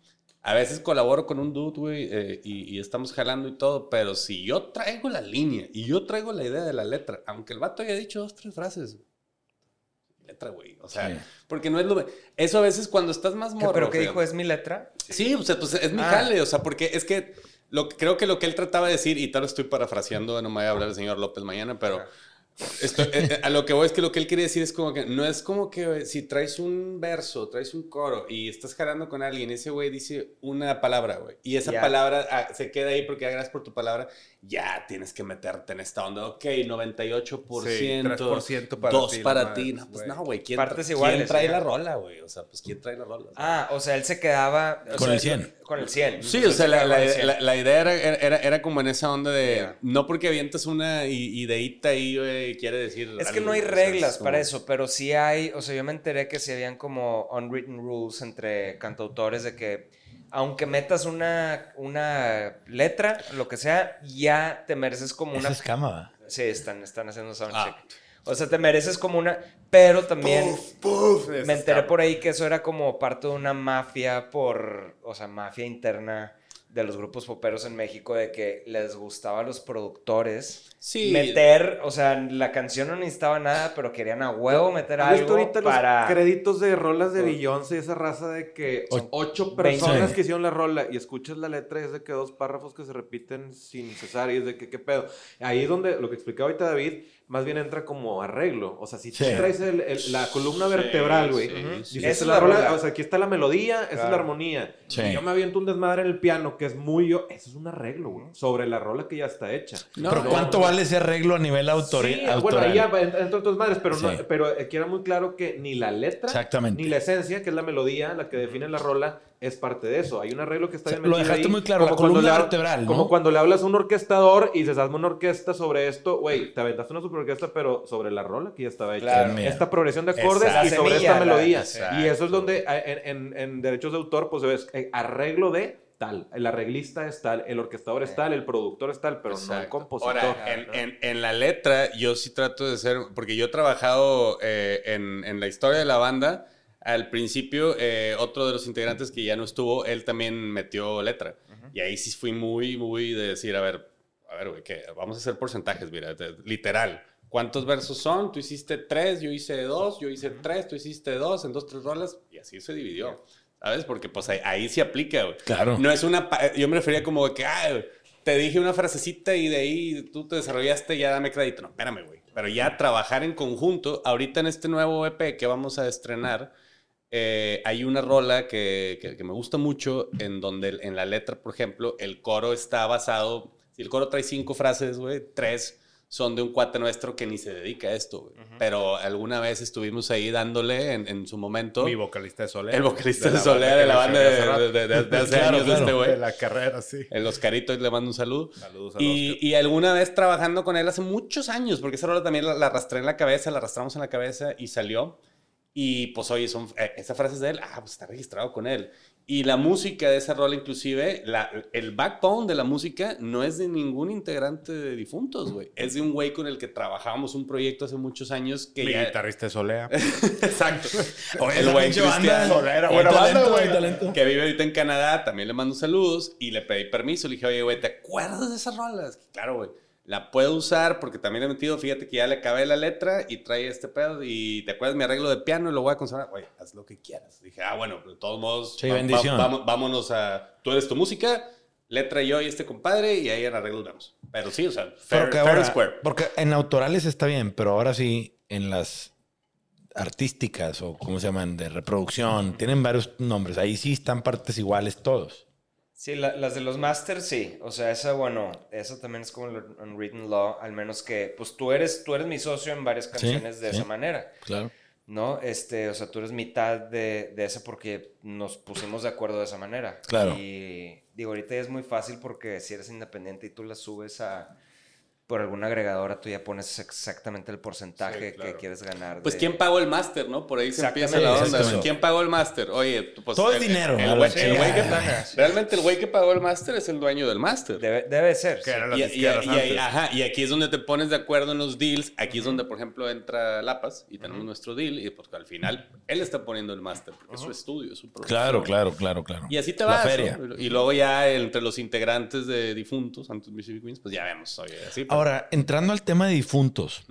a veces colaboro con un dude, güey, eh, y, y estamos jalando y todo. Pero si yo traigo la línea y yo traigo la idea de la letra, aunque el vato haya dicho dos, tres frases, letra, güey. O sea, Sí. porque no es lo... Eso a veces cuando estás más ¿Qué- morro... ¿Pero qué dijo? ¿Es mi letra? Sí, o sea, pues es mi Ah. jale, o sea, porque es que lo, creo que lo que él trataba de decir, y tal estoy parafraseando, no me voy a hablar el señor López mañana, pero Esto, eh, eh, a lo que voy es que lo que él quería decir es como que no es como que güey, si traes un verso, traes un coro y estás jalando con alguien, ese güey dice una palabra, güey, y esa Ya. palabra ah, se queda ahí porque gracias por tu palabra, ya tienes que meterte en esta onda. Ok, 98%, Sí, 3% para 2 ti, para ti. No, pues no, güey, ¿quién, Partes iguales, ¿quién trae ya. la rola, güey? O sea, pues ¿quién trae la rola? Ah, o sea, él se quedaba... o Con sea, el 100. Con el 100. Sí, Entonces, o sea, la, la- con el 100. la- la idea era, era, era como en esa onda de... No porque avientas una i- ideita ahí, güey, quiere decir... Es que algo, no hay o sea, reglas es para eso, pero sí hay, o sea, yo me enteré que sí habían como unwritten rules entre cantautores de que aunque metas una, una letra, lo que sea, ya te mereces como Esa una... es cama. Sí, están, están haciendo soundcheck. Ah. O sea, te mereces como una... Pero también Puf, me enteré por ahí que eso era como parte de una mafia por... O sea, mafia interna de los grupos poperos en México de que les gustaba a los productores Sí. meter, o sea, la canción no necesitaba nada, pero querían a huevo meter ¿Has visto algo ahorita para... los créditos de rolas de Por- Beyoncé y esa raza de que son ocho personas que hicieron la rola y escuchas la letra y es de que dos párrafos que se repiten sin cesar y es de que qué pedo. Ahí es donde lo que explicaba ahorita David más bien entra como arreglo. O sea, si tú Sí. traes el- el- la columna vertebral, güey. sí, sí. Esa es la la rola, o sea, aquí está la melodía, esa es la armonía. Sí. Y yo me aviento un desmadre en el piano que es muy yo, eso es un arreglo, güey, sobre la rola que ya está hecha. No, Pero no, ¿cuánto no. vale ese arreglo a nivel autoral? bueno, ahí ya va, entra entre otras madres, pero, pero eh, queda muy claro que ni la letra Exactamente. ni la esencia, que es la melodía, la que define la rola, es parte de eso. Hay un arreglo que está O sea, bien lo dejaste ahí, muy claro, la cuando columna le vertebral, ¿no? Como cuando le hablas a un orquestador y dices, hazme una orquesta sobre esto, güey, te aventaste una super orquesta, pero sobre la rola que ya estaba hecha. Claro. Mira. Esta progresión de acordes Exacto. y sobre La semilla, esta la- melodía. exacto. Y eso es donde eh, en, en- en derechos de autor, pues ves eh, arreglo de tal. El arreglista es tal, el orquestador es tal, el productor es tal, pero no el compositor. Ahora, en, en- en la letra, yo sí trato de ser, porque yo he trabajado eh, en, en la historia de la banda. Al principio, eh, otro de los integrantes que ya no estuvo, él también metió letra. Y ahí sí fui muy, muy de decir, a ver, a ver, güey, que vamos a hacer porcentajes, mira, de- literal. ¿Cuántos versos son? Tú hiciste tres, yo hice dos, yo hice tres, tú hiciste dos, en dos, tres rolas, y así se dividió. ¿Sabes? Porque pues ahí, ahí sí aplica, güey. Claro. No es una. Yo me refería como que, ah, te dije una frasecita y de ahí tú te desarrollaste, ya dame crédito. No, espérame, güey. Pero ya trabajar en conjunto, ahorita en este nuevo EP que vamos a estrenar, eh, hay una rola que, que- que me gusta mucho, en donde en la letra, por ejemplo, el coro está basado. Si el coro trae cinco frases, güey, tres son de un cuate nuestro que ni se dedica a esto, güey. Pero alguna vez estuvimos ahí dándole en, en su momento. Mi vocalista de Solea. El vocalista de, banda de la banda de, de- de- de hace Claro, años claro. este güey. De la carrera, sí. El Oscarito, le mando un saludo. Saludos a Y, y alguna vez trabajando con él hace muchos años, porque esa rola también la, la arrastré en la cabeza, la arrastramos en la cabeza y salió. Y pues oye, son, eh, esa frase es de él, ah, pues está registrado con él. Y la música de esa rola inclusive, la, el backbone de la música no es de ningún integrante de Difuntos, güey. Es de un güey con el que trabajábamos un proyecto hace muchos años que Mi ya... guitarrista de Solea. Exacto. El Cristian. Banda, güey. talento. que vive ahorita en Canadá, también le mando saludos y le pedí permiso. Le dije, oye, güey, ¿te acuerdas de esas rolas? Claro, güey. La puedo usar porque también he metido, fíjate que ya le acabé la letra y trae este pedo y te acuerdas mi arreglo de piano y lo voy a conservar. Oye, haz lo que quieras. Dije, ah, bueno, de todos modos, Sí, va- va- bendición. vamos- vámonos a. Tú eres tu música, letra yo y este compadre y ahí en arreglos vemos. Pero sí, o sea, fair, Porque ahora- square. Porque en autorales está bien, pero ahora sí, en las artísticas o como se llaman, de reproducción, tienen varios nombres. Ahí sí están partes iguales todos. Sí, la- las de los masters, sí. O sea, esa, bueno, eso también es como el unwritten law, al menos que, pues tú eres, tú eres mi socio en varias canciones de sí. esa manera, Claro. ¿no? Este, o sea, tú eres mitad de, de esa porque nos pusimos de acuerdo de esa manera. Claro. Y digo, ahorita ya es muy fácil porque si eres independiente y tú la subes a por alguna agregadora, tú ya pones exactamente el porcentaje que quieres ganar. Pues de- quién pagó el máster, ¿no? Por ahí se empieza la onda. ¿Quién pagó el máster? Oye, pues, Todo es el- dinero, El, la güey- el güey que paga. Realmente el güey que pagó el máster es el dueño del máster. Debe, debe ser. Que sí. Y, y- disqueras y ahí- antes. ajá, y aquí es donde te pones de acuerdo en los deals. Aquí es donde, por ejemplo, entra Lapas y tenemos nuestro deal. Y pues al final él está poniendo el máster porque es su estudio, es su producción. Claro, claro, claro, claro. Y así te La vas. ¿no? feria. Y luego ya entre los integrantes de difuntos, Santos Mississippi Queens, pues ya vemos. Oye, así. Ahora, entrando al tema de difuntos,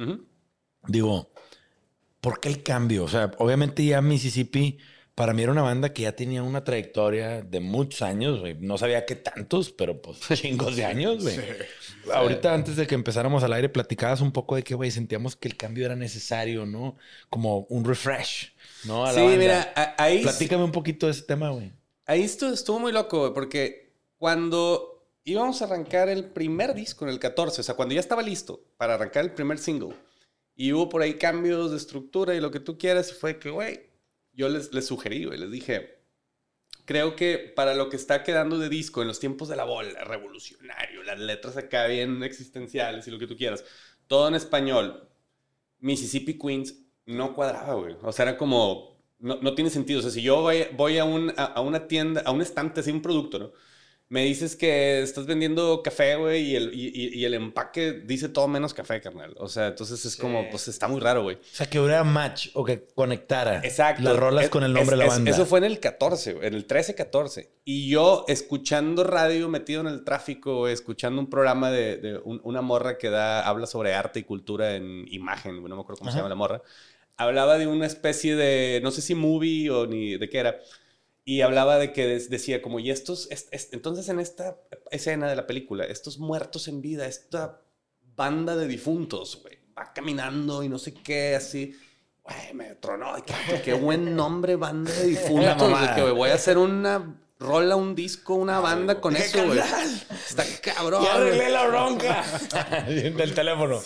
digo, ¿por qué el cambio? O sea, obviamente ya Mississippi, para mí era una banda que ya tenía una trayectoria de muchos años, güey. No sabía qué tantos, pero pues chingos de años, güey. Ahorita, antes de que empezáramos al aire, platicabas un poco de que, güey, sentíamos que el cambio era necesario, ¿no? Como un refresh, ¿no? A Sí, banda. mira, ahí, Platícame un poquito de ese tema, güey. ahí estuvo, estuvo muy loco, güey, porque cuando íbamos a arrancar el primer disco en el 14, o sea, cuando ya estaba listo para arrancar el primer single, y hubo por ahí cambios de estructura y lo que tú quieras, fue que, güey, yo les, les sugerí, güey, les dije, creo que para lo que está quedando de disco en los tiempos de la bola, revolucionario, las letras acá bien existenciales y lo que tú quieras, todo en español, Mississippi Queens no cuadraba, güey. O sea, era como, no, no tiene sentido. O sea, si yo voy, voy a, un, a, a una tienda, a un estante, así un producto, ¿no? Me dices que estás vendiendo café, güey, y el, y, y- el empaque dice todo menos café, carnal. O sea, entonces es como, pues está muy raro, güey. O sea, que hubiera match o que conectara Exacto. las rolas Es- con el nombre es- de la es- banda. Eso fue en el 14, güey, en el 13-14. Y yo escuchando radio, metido en el tráfico, escuchando un programa de, de un- una morra que da, habla sobre arte y cultura en imagen, güey, no me acuerdo cómo se Ajá. llama la morra. Hablaba de una especie de, no sé si movie o ni de qué era. Y hablaba de que decía como, y estos, es- es- entonces en esta escena de la película, estos muertos en vida, esta banda de difuntos, güey, va caminando y no sé qué, así. Güey, me tronó. que, Qué buen nombre, banda de difuntos. que, voy a hacer una rola, un disco, una banda con eso, güey. Está cabrón. Ya güey. arreglé la bronca. Del teléfono.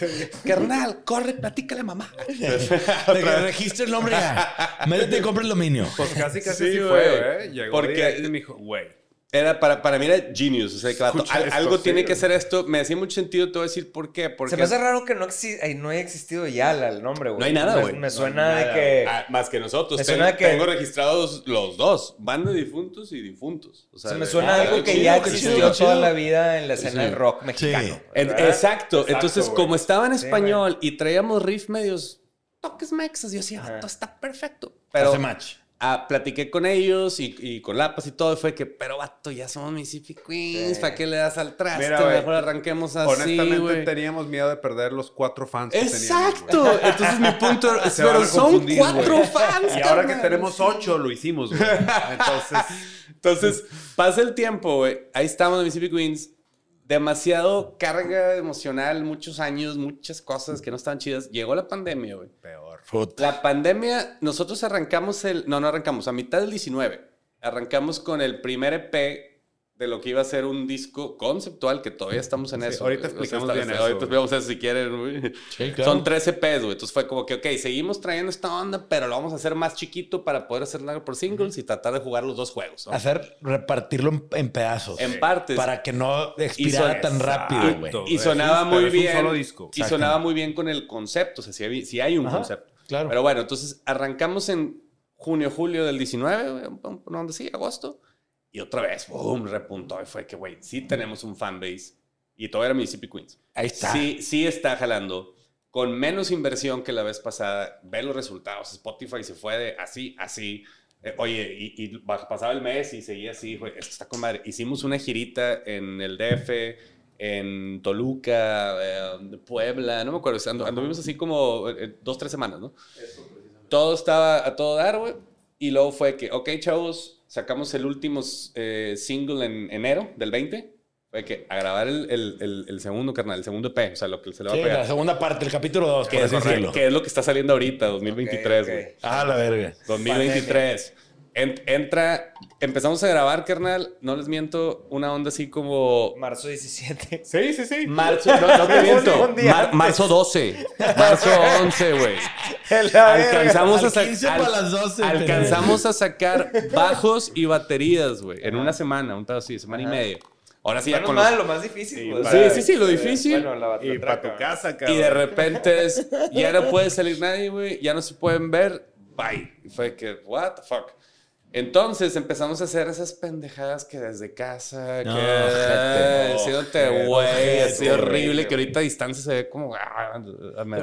Carnal, corre, platícale a mamá. De que registre el nombre ya. Métete y compra el dominio. Pues casi, casi Sí, sí, güey. fue, ¿eh? Llegó Porque- y me dijo, güey. Era para, para mí era genius. O sea, que vato, Escucha al- esto, algo sí, tiene que ser esto. Me hacía mucho sentido. Te voy a decir por qué. Porque Se me hace raro que no, exi- ay, no haya existido ya la- el nombre, güey. No hay nada, Me- güey. Me, suena de nada. que... Ah, más que nosotros. Me Tengo, suena que- tengo registrados los dos. Banda de difuntos y difuntos. O sea, se me suena Ah, algo que chido, ya existió chido. toda la vida en la escena Sí. del rock mexicano. Exacto. Exacto, Entonces, como estaba en Sí, español y traíamos riff medios toques mexas, yo decía, Ajá. "Vato, está perfecto. Pero Hace match. Ah, platiqué con ellos y, y con Lapas y todo. y Fue que, pero vato, ya somos Mississippi Queens. Sí. ¿Para qué le das al traste? Mira, güey, Mejor arranquemos así, Honestamente güey. teníamos miedo de perder los cuatro fans que teníamos, Exacto. güey. Entonces mi punto era, Se pero son cuatro güey. fans. Y ahora que tenemos ocho, lo hicimos, güey. Entonces, Entonces, pasa el tiempo, güey. Ahí estamos en Mississippi Queens. Demasiado carga emocional, muchos años, muchas cosas que no estaban chidas. Llegó la pandemia, güey. peor. La pandemia, nosotros arrancamos el. No, no arrancamos, a mitad del 19. Arrancamos con el primer EP de lo que iba a ser un disco conceptual, que todavía estamos en Sí, eso. ahorita güey. O sea, explicamos bien eso, Ahorita explicamos eso si quieren, güey. Sí, claro. Son 13 EPs, güey. Entonces fue como que, ok, seguimos trayendo esta onda, pero lo vamos a hacer más chiquito para poder hacerlo por singles y tratar de jugar los dos juegos. ¿no? Hacer, repartirlo en, en pedazos. En partes. Para que no expirara son- tan rápido, güey. Y sonaba muy pero es un bien. solo disco. Y sonaba muy bien con el concepto. O sea, si hay, si hay un Ajá, concepto. claro. Pero bueno, entonces arrancamos en junio, julio del 19, güey, un- un- donde sí, agosto. Y otra vez, boom, repuntó. Y fue que, güey, sí tenemos un fanbase. Y todo era Mississippi Queens. Ahí está. Sí, sí está jalando. Con menos inversión que la vez pasada. Ve los resultados. Spotify se fue de así, así. Eh, oye, y, y ba- pasaba el mes y seguía así, güey, esto está con madre. Hicimos una girita en el DF, en Toluca, eh, Puebla, no me acuerdo, andu- anduvimos así como eh, dos, tres semanas, ¿no? Todo estaba a todo dar, güey. Y luego fue que, ok, chavos, sacamos el último eh, single en enero del 20. Fue que a grabar el, el, el- el segundo, carnal, el segundo EP, o sea, lo que se le va Sí, a pegar. la segunda parte, el capítulo 2, que, es, que- es lo que está saliendo ahorita, 2023, Ok, ok. güey. Ah, la verga. 2023. En- entra, empezamos a grabar, carnal, no les miento, una onda así como... Marzo 17. Sí, sí, sí. Marzo, no, no te miento. Mar- marzo 12. Marzo 11, güey. Alcanzamos a, Al sa- 15 al- para las 12, alcanzamos a sacar bajos y baterías, güey, en una semana, un pedo así, semana y media. Ahora sí, ya con los- mal, lo más difícil. pues. Sí, sí, sí, lo difícil. Bueno, la Y para tu casa, Y cabrón. de repente es, ya no puede salir nadie, güey, ya no se pueden ver, bye. Y fue que, what the fuck. Entonces empezamos a hacer esas pendejadas que desde casa, No, que ojete, haciéndote ojete, güey, horrible, que ahorita a distancia se ve como... ah,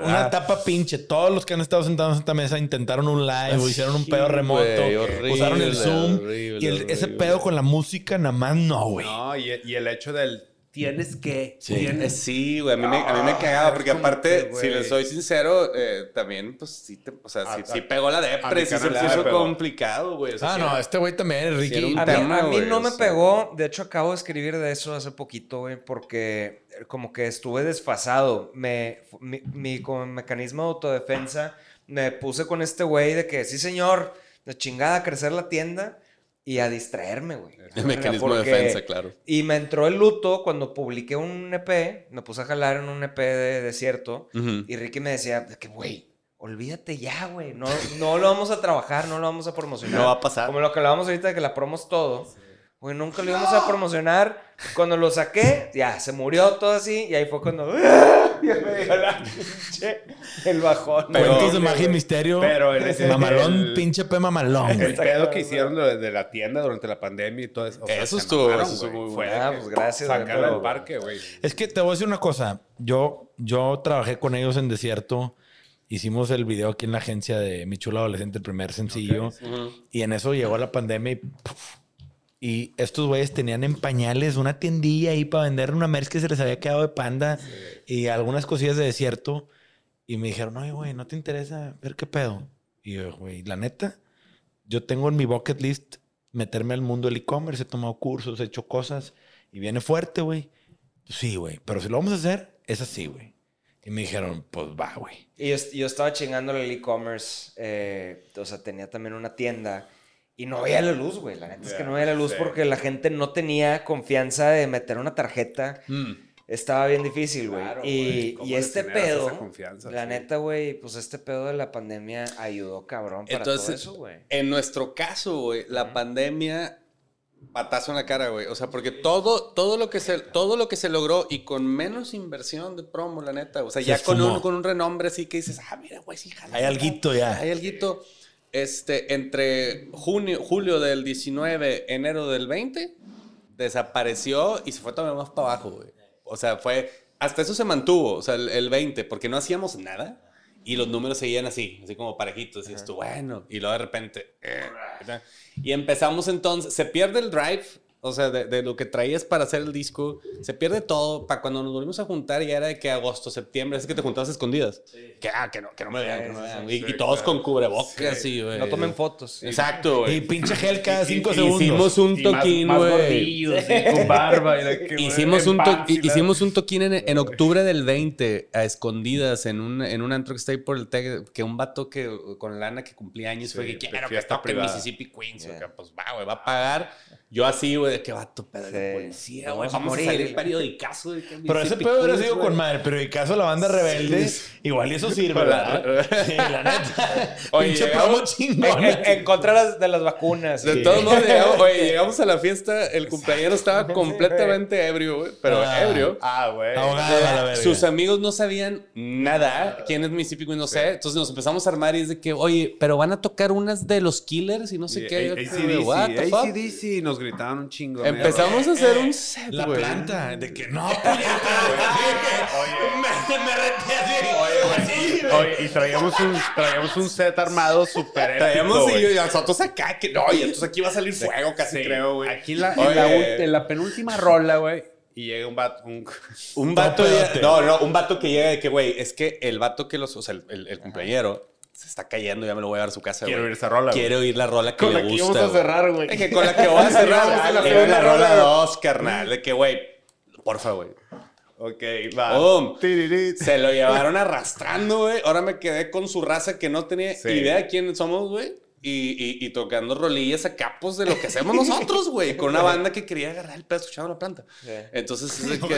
Una etapa pinche. Todos los que han estado sentados en esta mesa intentaron un live o hicieron un pedo remoto. horrible, usaron el Zoom. horrible, y el- ese pedo con la música, nada más no, güey. No, y, y el hecho del tienes que. Sí. Eh, Tienes... Sí, güey, a mí me, a mí me cagaba, porque aparte, que, si les soy sincero, eh, también, pues sí, te, o sea, sí, A- sí a- pegó la a mi depre, sí se sí pegó. complicado, güey. o sea, Ah, sí no, este güey también, Ricky. Sí, A mí, a mí güey, no me pegó, de hecho acabo de escribir de eso hace poquito, güey, porque como que estuve desfasado. Me, mi, mi como mecanismo de autodefensa me puse con este güey de que sí señor, de chingada crecer la tienda y a distraerme, güey. El mecanismo de defensa, claro. Y me entró el luto cuando publiqué un EP, me puse a jalar en un EP de desierto y Ricky me decía de que, güey, olvídate ya, güey, no, no lo vamos a trabajar, no lo vamos a promocionar. No va a pasar. Como lo que hablábamos ahorita de que la promo es todo. Güey, nunca lo íbamos a promocionar. Cuando lo saqué, ya, se murió todo así. Y ahí fue cuando... ya me dio la pinche... El bajón. Cuentos de magia y misterio. Pero el- el- mamalón, el- pinche P mamalón, güey. El pedo que hicieron de, de la tienda durante la pandemia y todo eso. o sea, Eso estuvo- eso muy bueno. Ah, pues gracias, pero- al parque, güey. Es que te voy a decir una cosa. Yo, yo trabajé con ellos en Desierto. Hicimos el video aquí en la agencia de Mi Chula Adolescente, el primer sencillo. Y en eso llegó la pandemia y... puf. Y estos güeyes tenían en pañales una tiendilla ahí para vender una merch que se les había quedado de panda y algunas cosillas de desierto. Y me dijeron, oye, güey, ¿no te interesa ver qué pedo? Y yo, güey, la neta, yo tengo en mi bucket list meterme al mundo del e-commerce. He tomado cursos, he hecho cosas y viene fuerte, güey. Sí, güey, pero si lo vamos a hacer, es así, güey. Y me dijeron, pues va, güey. Y yo, yo estaba chingándole el e-commerce. eh, o sea, tenía también una tienda. Y no veía la luz, güey. La neta es que no veía la luz sí. porque la gente no tenía confianza de meter una tarjeta. Mm. Estaba bien difícil, güey. Claro, güey. y, ¿Cómo y este pedo, la Sí. neta, güey, pues este pedo de la pandemia ayudó cabrón para todo Entonces, eso, güey. En nuestro caso, güey, la pandemia patazo en la cara, güey. O sea, porque todo, todo, lo que se, todo lo que se logró y con menos inversión de promo, la neta. O sea, Se ya con un, con un renombre así que dices, ah, mira, güey, sí, jala, Hay alguito ya. Hay alguito. Este, entre junio, julio del 19, enero del 20, desapareció y se fue todavía más para abajo, güey. O sea, fue. Hasta eso se mantuvo, o sea, el, el 20, porque no hacíamos nada y los números seguían así, así como parejitos. Y esto, bueno. Y luego de repente. eh, y empezamos entonces. Se pierde el drive. O sea, de, de lo que traías para hacer el disco, se pierde todo. Para cuando nos volvimos a juntar, ya era de que agosto, septiembre, es que te juntabas a escondidas. Que, ah, que no, que no me vean, que no me vean. Y, y todos con cubrebocas, sí, güey. No tomen fotos. Exacto, güey. Y pinche gel cada cinco y- segundos. Hicimos un Y toquín, güey. gordillos, sí, con barba. y la que- Hicimos un, to- y hicimos un toquín en, en octubre del 20 a escondidas en un, en un antro que está ahí por el Tec, que un vato que con lana que cumplía años fue Sí, que quiero que toque. Mississippi Queens. Pues va, güey, va a pagar. Yo así, güey, de que vato, pedo de Sí. policía, güey. vamos a Vamos a morir. salir periodicazo. de que Pero ese pedo hubiera sido con madre. Pero en caso de la banda rebelde, igual y eso sirve, ¿verdad? Sí, la neta. Oye, pinche llegamos- promo En, chingona. en- en contra de las, de las vacunas. De Sí. todos modos, llegamos, oye, llegamos a la fiesta, el cumpleañero estaba completamente ebrio, güey, pero Ah. ebrio. Ah, güey. Sus amigos no sabían nada. ¿Quién es Mississippi Queen? No sé. Entonces nos empezamos a armar y es de que, oye, pero van a tocar unas de los Killers y no sé Sí, qué. ACDC? ACDC, nos gritaban un chingo. Empezamos a hacer un set, La planta. De que no, puñeta. Me, me retí así. Oye, y traíamos un, traíamos un set armado súper Traíamos güey. y nosotros acá, que no, y entonces aquí va a salir fuego casi, Sí. creo, güey. Aquí en la, en la ult- en la penúltima rola, güey. Y llega un vato. Un... Un vato, no, no, un vato que llega de que, güey, es que el vato que los, o sea, el, el, el cumpleañero se está cayendo, ya me lo voy a dar a su casa, Quiero güey. oír esa rola, güey. Quiero oír la rola que Con le la que gusta. íbamos a cerrar, güey. Es que con la que voy a cerrar, la la rola rola. 2, carnal. De que, güey, porfa, güey. Ok, va. Boom. Se lo llevaron arrastrando, güey. Ahora me quedé con su raza que no tenía Sí. idea de quién somos, güey. Y, y, y tocando rolillas a capos de lo que hacemos nosotros, güey. Con una banda que quería agarrar el pedo escuchando la planta. Sí. Entonces es de que.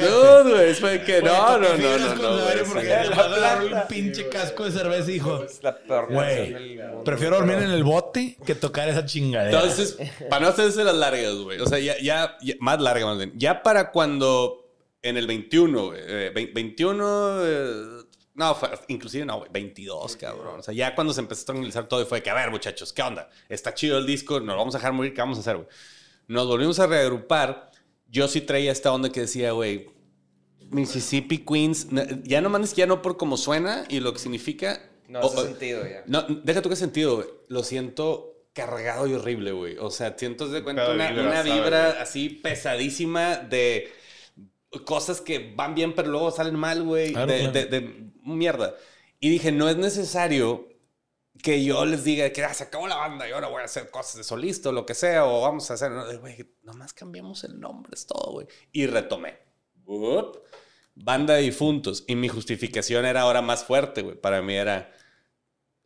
Dude, güey. Es de que no, no, no, no, no. güey, Porque sí. le vas a dar un pinche casco de cerveza, hijo. Es la peor canción Güey, prefiero dormir en el bote que tocar esa chingadera. Entonces, para no hacerse las largas, güey. O sea, ya, ya, ya- más larga más bien. Ya para cuando en el 21, güey, eh, vein- 21, eh, no, fue- inclusive no, güey, 22, cabrón. O sea, ya cuando se empezó a tranquilizar todo y fue que, a ver, muchachos, ¿qué onda? Está chido el disco, nos lo vamos a dejar morir, ¿qué vamos a hacer, güey? Nos volvimos a reagrupar. Yo sí traía esta onda que decía, güey, Mississippi Queens, ya no mandes que ya no por cómo suena y lo que significa. No hace sentido ya. no, deja tú qué sentido, güey. Lo siento cargado y horrible, güey. O sea, siento de cuenta una, vibra, así pesadísima de cosas que van bien, pero luego salen mal, güey. Claro, de, claro. de- de mierda. Y dije, no es necesario que yo les diga que ah, se acabó la banda y ahora voy a hacer cosas de solista o lo que sea, o vamos a hacer. Güey, nomás cambiamos el nombre, es todo, güey. Y retomé. Up. Banda de difuntos. Y mi justificación era ahora más fuerte, güey. Para mí era.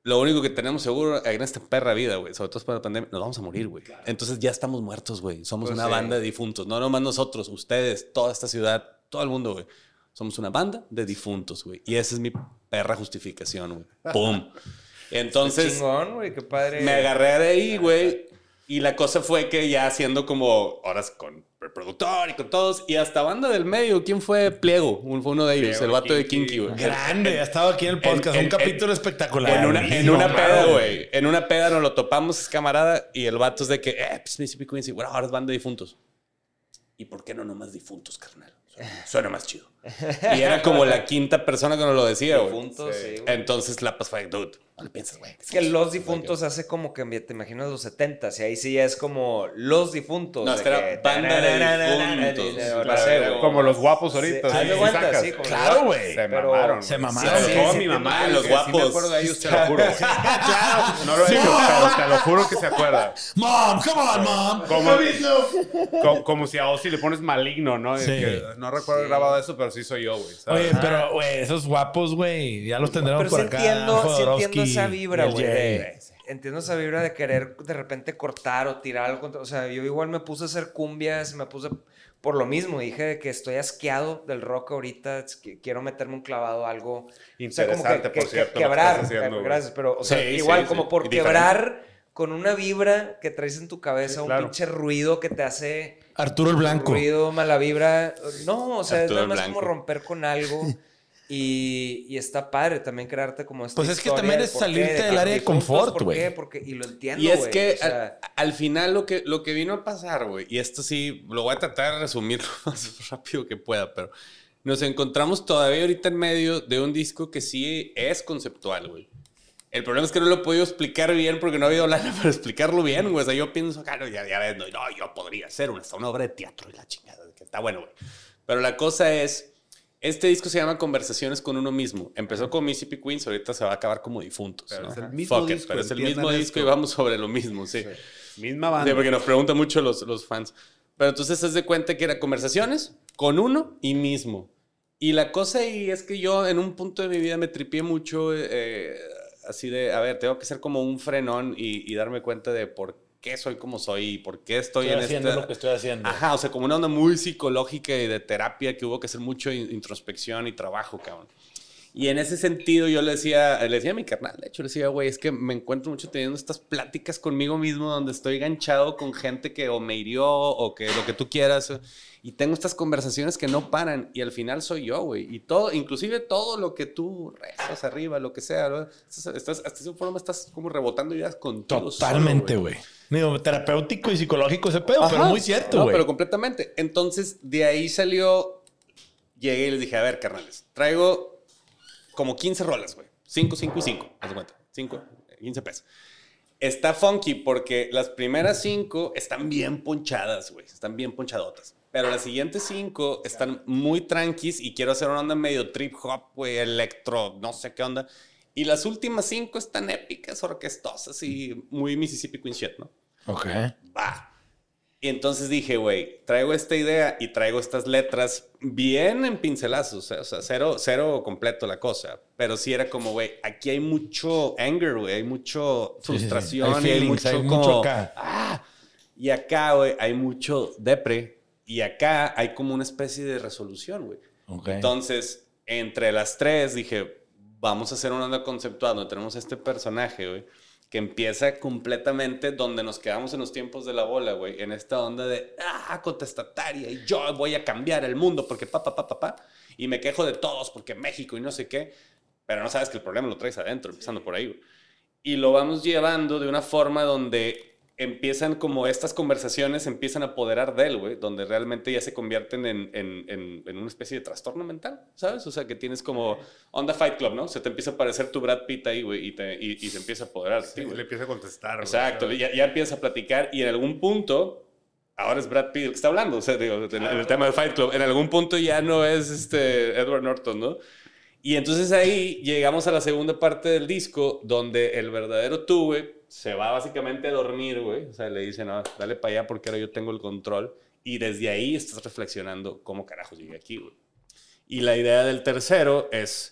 Lo único que tenemos seguro en esta perra vida, güey, sobre todo para la pandemia, nos vamos a morir, güey. Entonces ya estamos muertos, güey. Somos Pues una sí. banda de difuntos. No nomás nosotros, ustedes, toda esta ciudad, todo el mundo, güey. Somos una banda de difuntos, güey. Y esa es mi perra justificación, güey. ¡Pum! Entonces, Chingón, güey, qué padre. me agarré de ahí, güey. Y la cosa fue que ya haciendo como horas con el productor y con todos. Y hasta banda del medio. ¿Quién fue Pliego? Un- Fue uno de ellos, Pliego, el vato de Kinky, güey. Grande, ha estado aquí en el podcast. en- un capítulo espectacular. En una, en una peda, güey. En una peda nos lo topamos, camarada. Y el vato es de que, eh, pues Mississippi Quincy, bueno, ahora es banda de difuntos. ¿Y por qué no nomás difuntos, carnal? Suena, suena más chido. Y era como la quinta persona que nos lo decía, güey. Difuntos, Sí. sí. Entonces la pues fue, dude, no le piensas, güey. Es que los difuntos hace como que te imaginas los 70 y ahí sí ya es como los difuntos. No, es que era banda de difuntos. Claro. Como los guapos ahorita. Sí, como- Claro, güey. Se mamaron. Se mamaron. Sí, mi mamá, los guapos. Me acuerdo de ellos, te lo juro. güey. No lo he dicho, pero te lo juro que se acuerda. Mom, come on, mom. Como, como, como si a Ozzy le pones maligno, ¿no? No recuerdo grabado eso, pero sí soy yo, güey. ¿sabes? Oye, pero, güey, esos guapos, güey, ya los tendremos Pero por sí acá. entiendo, sí entiendo esa vibra, güey. Entiendo esa vibra de querer de repente cortar o tirar algo. contra- O sea, yo igual me puse a hacer cumbias, me puse por lo mismo. Dije de que estoy asqueado del rock ahorita, que quiero meterme un clavado algo. O sea, como Interesante, por cierto, lo que quebrar. estás haciendo, güey. gracias, pero, o sea, Sí, igual sí, como sí. por quebrar con una vibra que traes en tu cabeza, Sí, un pinche ruido que te hace Arturo el Blanco. ruido, mala vibra. No, o sea, Arturo es nada más como romper con algo. Y, y está padre también crearte como esta Pues es que también es por qué, salirte de del área de confort, ¿por güey. qué? Porque, y lo entiendo, Y es que o sea, al, al final lo que, lo que vino a pasar, güey, y esto sí, lo voy a tratar de resumir lo más rápido que pueda, pero nos encontramos todavía ahorita en medio de un disco que sí es conceptual, güey. El problema es que no lo he podido explicar bien porque no ha habido lana para explicarlo bien, güey. O sea, yo pienso, claro, ya, ya ves, no, no, yo podría hacer una, una obra de teatro y la chingada, que está bueno, güey. Pero la cosa es, este disco se llama Conversaciones con uno mismo. Empezó con Mississippi Queens, ahorita se va a acabar como difuntos. Pero ¿no? es el mismo Fuck it, disco, pero es el mismo disco y vamos sobre lo mismo, sí. Misma banda. Sí, porque nos preguntan mucho los, los fans. Pero entonces es de cuenta que era conversaciones con uno y mismo. Y la cosa ahí es que yo en un punto de mi vida me tripié mucho eh, así de, a ver, tengo que ser como un frenón y, y darme cuenta de por qué soy como soy y por qué estoy, Estoy en haciendo esta... lo que estoy haciendo. Ajá, o sea, como una onda muy psicológica y de terapia que hubo que hacer mucho in- introspección y trabajo, cabrón. Y en ese sentido yo le decía, le decía a mi carnal, de hecho, le decía, güey, es que me encuentro mucho teniendo estas pláticas conmigo mismo donde estoy ganchado con gente que o me hirió o que lo que tú quieras. Y tengo estas conversaciones que no paran y al final soy yo, güey. Y todo, inclusive todo lo que tú rezas arriba, lo que sea, ¿no? estás, estás, hasta esa forma estás como rebotando ideas contigo. solo, Totalmente, güey. Digo, terapéutico y psicológico ese pedo, pero muy cierto, No, güey. pero completamente. Entonces, de ahí salió. Llegué y les dije, a ver, carnales, traigo como 15 rolas, güey. 5, 5 y 5. Haz de cuenta. 5, 15 pesos. Está funky porque las primeras 5 están bien ponchadas, güey. Están bien ponchadotas. Pero las siguientes 5 están muy tranquis y quiero hacer una onda medio trip hop, güey, electro, no sé qué onda. Y las últimas 5 están épicas, orquestosas y muy Mississippi Queen shit, ¿no? Ok. Y entonces dije, güey, traigo esta idea y traigo estas letras bien en pincelazos, ¿eh? o sea, cero, cero completo la cosa. Pero sí era como, güey, aquí hay mucho anger, güey, hay mucho Sí, sí, sí. frustración, Hay y hay feelings, mucho, hay mucho como, acá. "Ah". Y acá, güey, hay mucho depre y acá hay como una especie de resolución, güey. Entonces, entre las tres dije, vamos a hacer una onda conceptual donde tenemos este personaje, güey, que empieza completamente donde nos quedamos en los tiempos de la bola, güey, en esta onda de, ah, contestataria, y yo voy a cambiar el mundo porque pa, pa, pa, pa, pa, y me quejo de todos porque México y no sé qué, pero no sabes que el problema lo traes adentro, empezando por ahí, güey. Y lo vamos llevando de una forma donde empiezan como estas conversaciones empiezan a apoderar de él, güey, donde realmente ya se convierten en, en, en, en una especie de trastorno mental, ¿sabes? O sea, que tienes como onda Fight Club, ¿no? Se te empieza a aparecer tu Brad Pitt ahí, güey, y, te- y, y se empieza a apoderar Sí, le empieza a contestar. Exacto, ya, ya empieza a platicar y en algún punto, ahora es Brad Pitt el que está hablando, o sea, digo, en, en el tema de Fight Club, en algún punto ya no es este Edward Norton, ¿no? Y entonces ahí llegamos a la segunda parte del disco donde el verdadero tú, güey, se va básicamente a dormir, güey. O sea, le dice, no, dale para allá porque ahora yo tengo el control. Y desde ahí estás reflexionando cómo carajos llegué aquí, güey. Y la idea del tercero es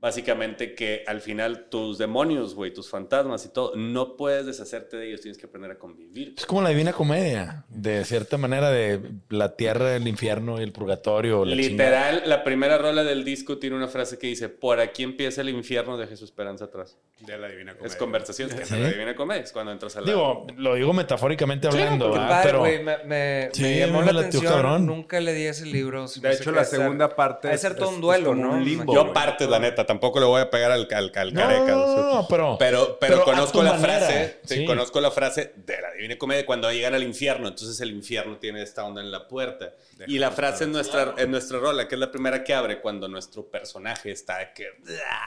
básicamente que al final tus demonios, güey, tus fantasmas y todo, no puedes deshacerte de ellos, tienes que aprender a convivir. Es como la divina comedia, de cierta manera, de la tierra, el infierno y el purgatorio. la chingada. Literal, la primera rola del disco tiene una frase que dice, por aquí empieza el infierno, deje su esperanza atrás. De la Divina Comedia. Es conversación, es ¿Sí? la divina comedia, es cuando entras a la... Digo, lo digo metafóricamente hablando, Qué ¿verdad? padre, pero. Me, me- Sí, me llamó me la latió atención. cabrón. Nunca le di ese libro. De hecho, la segunda parte Va a es- ser todo un duelo, ¿no? un limbo, Yo güey. partes, la neta, tampoco le voy a pegar al, al, al No, careca. no, pero, Pero, pero, pero a conozco la manera. frase, sí, Sí. conozco la frase de la Divina Comedia cuando llegan al infierno. Entonces el infierno tiene esta onda en la puerta. y la frase en nuestra, en nuestra rola, que es la primera que abre cuando nuestro personaje está que,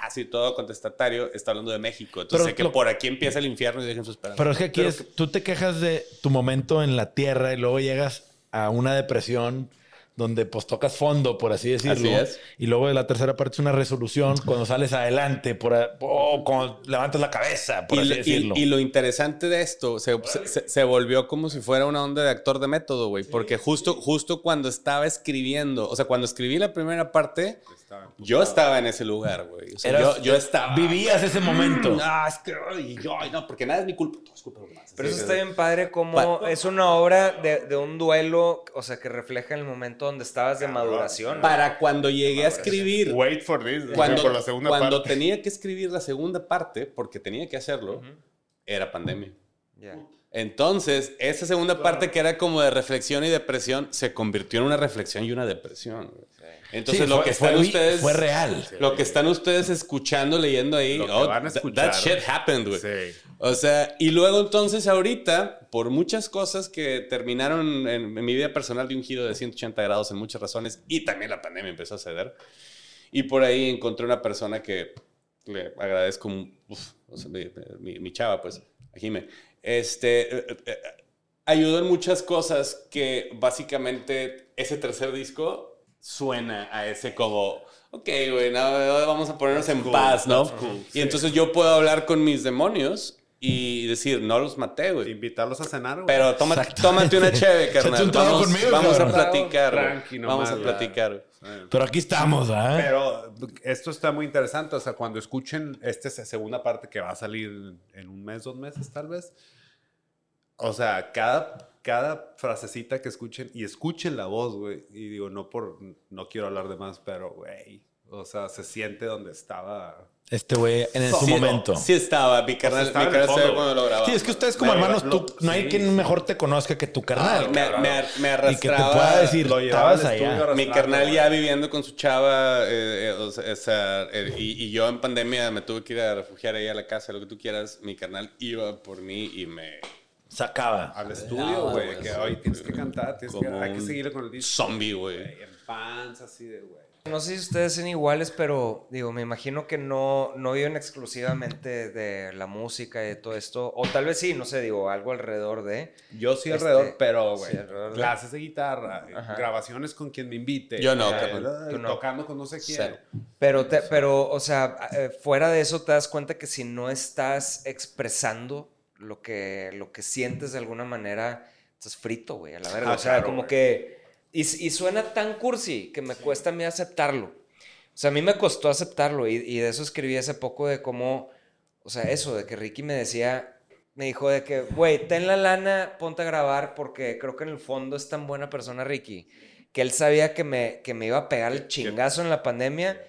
así todo contestatario, está hablando de México. Entonces Pero que lo- por aquí empieza el infierno y dejen su esperanza. Pero es que aquí es, tú te quejas de tu momento en la tierra y luego llegas a una depresión donde pues tocas fondo, por así decirlo. Así es. Y luego de la tercera parte es una resolución cuando sales adelante por, a- o cuando levantas la cabeza, por y, así lo- decirlo. y lo interesante de esto, se, se- volvió como si fuera una onda de actor de método, güey. Porque justo, justo cuando estaba escribiendo, o sea, cuando escribí la primera parte, yo estaba en ese lugar, güey. O sea, yo, yo estaba... Vivías ese momento. Ah, es que, ay, yo, ay, no, porque nada es mi culpa, todo es culpa de. Pero eso está bien padre como es una obra de, de un duelo, o sea, que refleja el momento donde estabas de maduración. ¿no? Para cuando llegué a escribir, Wait for this. cuando, por la segunda cuando parte. tenía que escribir la segunda parte, porque tenía que hacerlo, era pandemia. Ya. Entonces, esa segunda parte que era como de reflexión y depresión, se convirtió en una reflexión y una depresión. Entonces, Sí, lo fue- que están fue- ustedes... fue real. Lo que están ustedes escuchando, leyendo ahí, Lo que oh, van a that- escuchar. that shit happened, güey. Sí. O sea, y luego entonces ahorita, por muchas cosas que terminaron en, en mi vida personal de un giro de 180 grados en muchas razones, y también la pandemia empezó a ceder, y por ahí encontré una persona que le agradezco, uf, o sea, mi, mi- mi chava, pues, a Jime, este, eh, eh, ayudó en muchas cosas que básicamente ese tercer disco suena a ese como, ok, güey, no, vamos a ponernos en paz, ¿no? Y entonces yo puedo hablar con mis demonios y decir, no los maté, güey. Invitarlos a cenar, güey. Pero tómate, tómate una Échate carnal. Vamos, conmigo, vamos a platicar. güey. Tranqui Vamos a nomás, ya. platicar. Pero aquí estamos, ¿ah? Pero esto está muy interesante. O sea, cuando escuchen esta segunda parte que va a salir en un mes, dos meses, tal vez. O sea, cada, cada frasecita que escuchen y escuchen la voz, güey. Y digo, no por. No quiero hablar de más, pero, güey. O sea, se siente donde estaba. Este güey en su Sí, momento. Sí estaba, mi carnal, estaba mi en el carnal fondo, cuando lo grababa. Sí, es que ustedes como hermanos, lo- tú, no hay sí, quien mejor te conozca que tu carnal. me, me, ar- me y que te arrastraba. pueda decir, Lo llevaba estabas al estudio allá. Mi carnal ya viviendo con su chava, eh, eh, o sea, eh, y, y yo en pandemia me tuve que ir a refugiar ahí a la casa, lo que tú quieras. Mi carnal iba por mí y me. Sacaba. Al estudio, güey. que hoy tienes que cantar, tienes que, hay que un seguirle con el disco. Zombie, güey. Güey, En pants, así de, güey. No sé si ustedes son iguales, pero digo, me imagino que no, no viven exclusivamente de la música y de todo esto. O tal vez sí, no sé, digo, algo alrededor de. Yo sí Este, alrededor, pero, güey, sí, alrededor de- clases de guitarra, Ajá. grabaciones con quien me invite. Yo no, eh, eh, no. Tocando con no sé quién. Cero. Pero, te- pero o sea, eh, fuera de eso te das cuenta que si no estás expresando lo que, lo que sientes de alguna manera, estás frito, güey, a la verga. Ah, o sea, claro, como que... Y, y suena tan cursi que me cuesta a mí aceptarlo. O sea, a mí me costó aceptarlo y, y de eso escribí hace poco de cómo, o sea, eso, de que Ricky me decía, me dijo de que, güey, ten la lana, ponte a grabar porque creo que en el fondo es tan buena persona Ricky que él sabía que me, que me iba a pegar el chingazo en la pandemia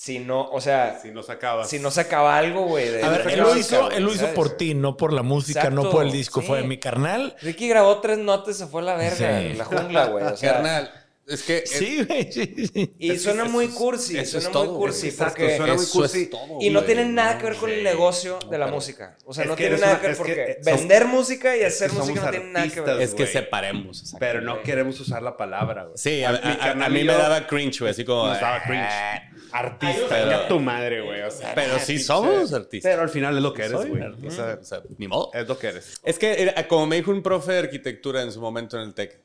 si no, o sea, Si no sacabas. si no sacaba algo, güey. de- A ver, él lo hizo, él lo hizo ¿sabes? por ti, no por la música, no por el disco. sí. Fue mi carnal. Ricky grabó tres notas se fue a la verga, Sí. la jungla, güey. O sea, Carnal, Es que. Sí, güey, sí, sí. Y Es- suena eso muy es- cursi, eso es suena todo, muy cursi. Exacto, porque suena muy es cursi. todo, Y no tiene nada que ver con el negocio de la música. O sea, Es no tiene nada que ver es que, porque eh, vender música y es hacer música no tiene nada que ver. Es que separemos. Pero no queremos usar la palabra, güey. Sí, a, Mi a- a- a carnal mí me daba cringe, güey. Así como. Nos daba "Ah". cringe. Artista, Pero- venga tu madre, güey. O sea, Pero sí somos artistas. Pero al final es lo que eres, güey. O sea, o sea, ni modo. es lo que eres. Es que, era- como me dijo un profe de arquitectura en su momento en el TEC,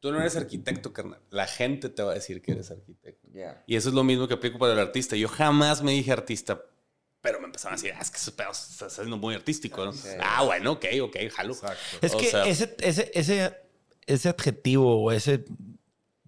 tú no eres arquitecto, carnal. La gente te va a decir que eres arquitecto. Y eso es lo mismo que aplico para el artista. Yo jamás me dije artista, pero me empezaron a decir, ah, es que ese pedo está siendo muy artístico, ¿no? Ah, bueno, ok, ok, jalo. Es O que sea, ese, ese, ese, ese adjetivo o ese,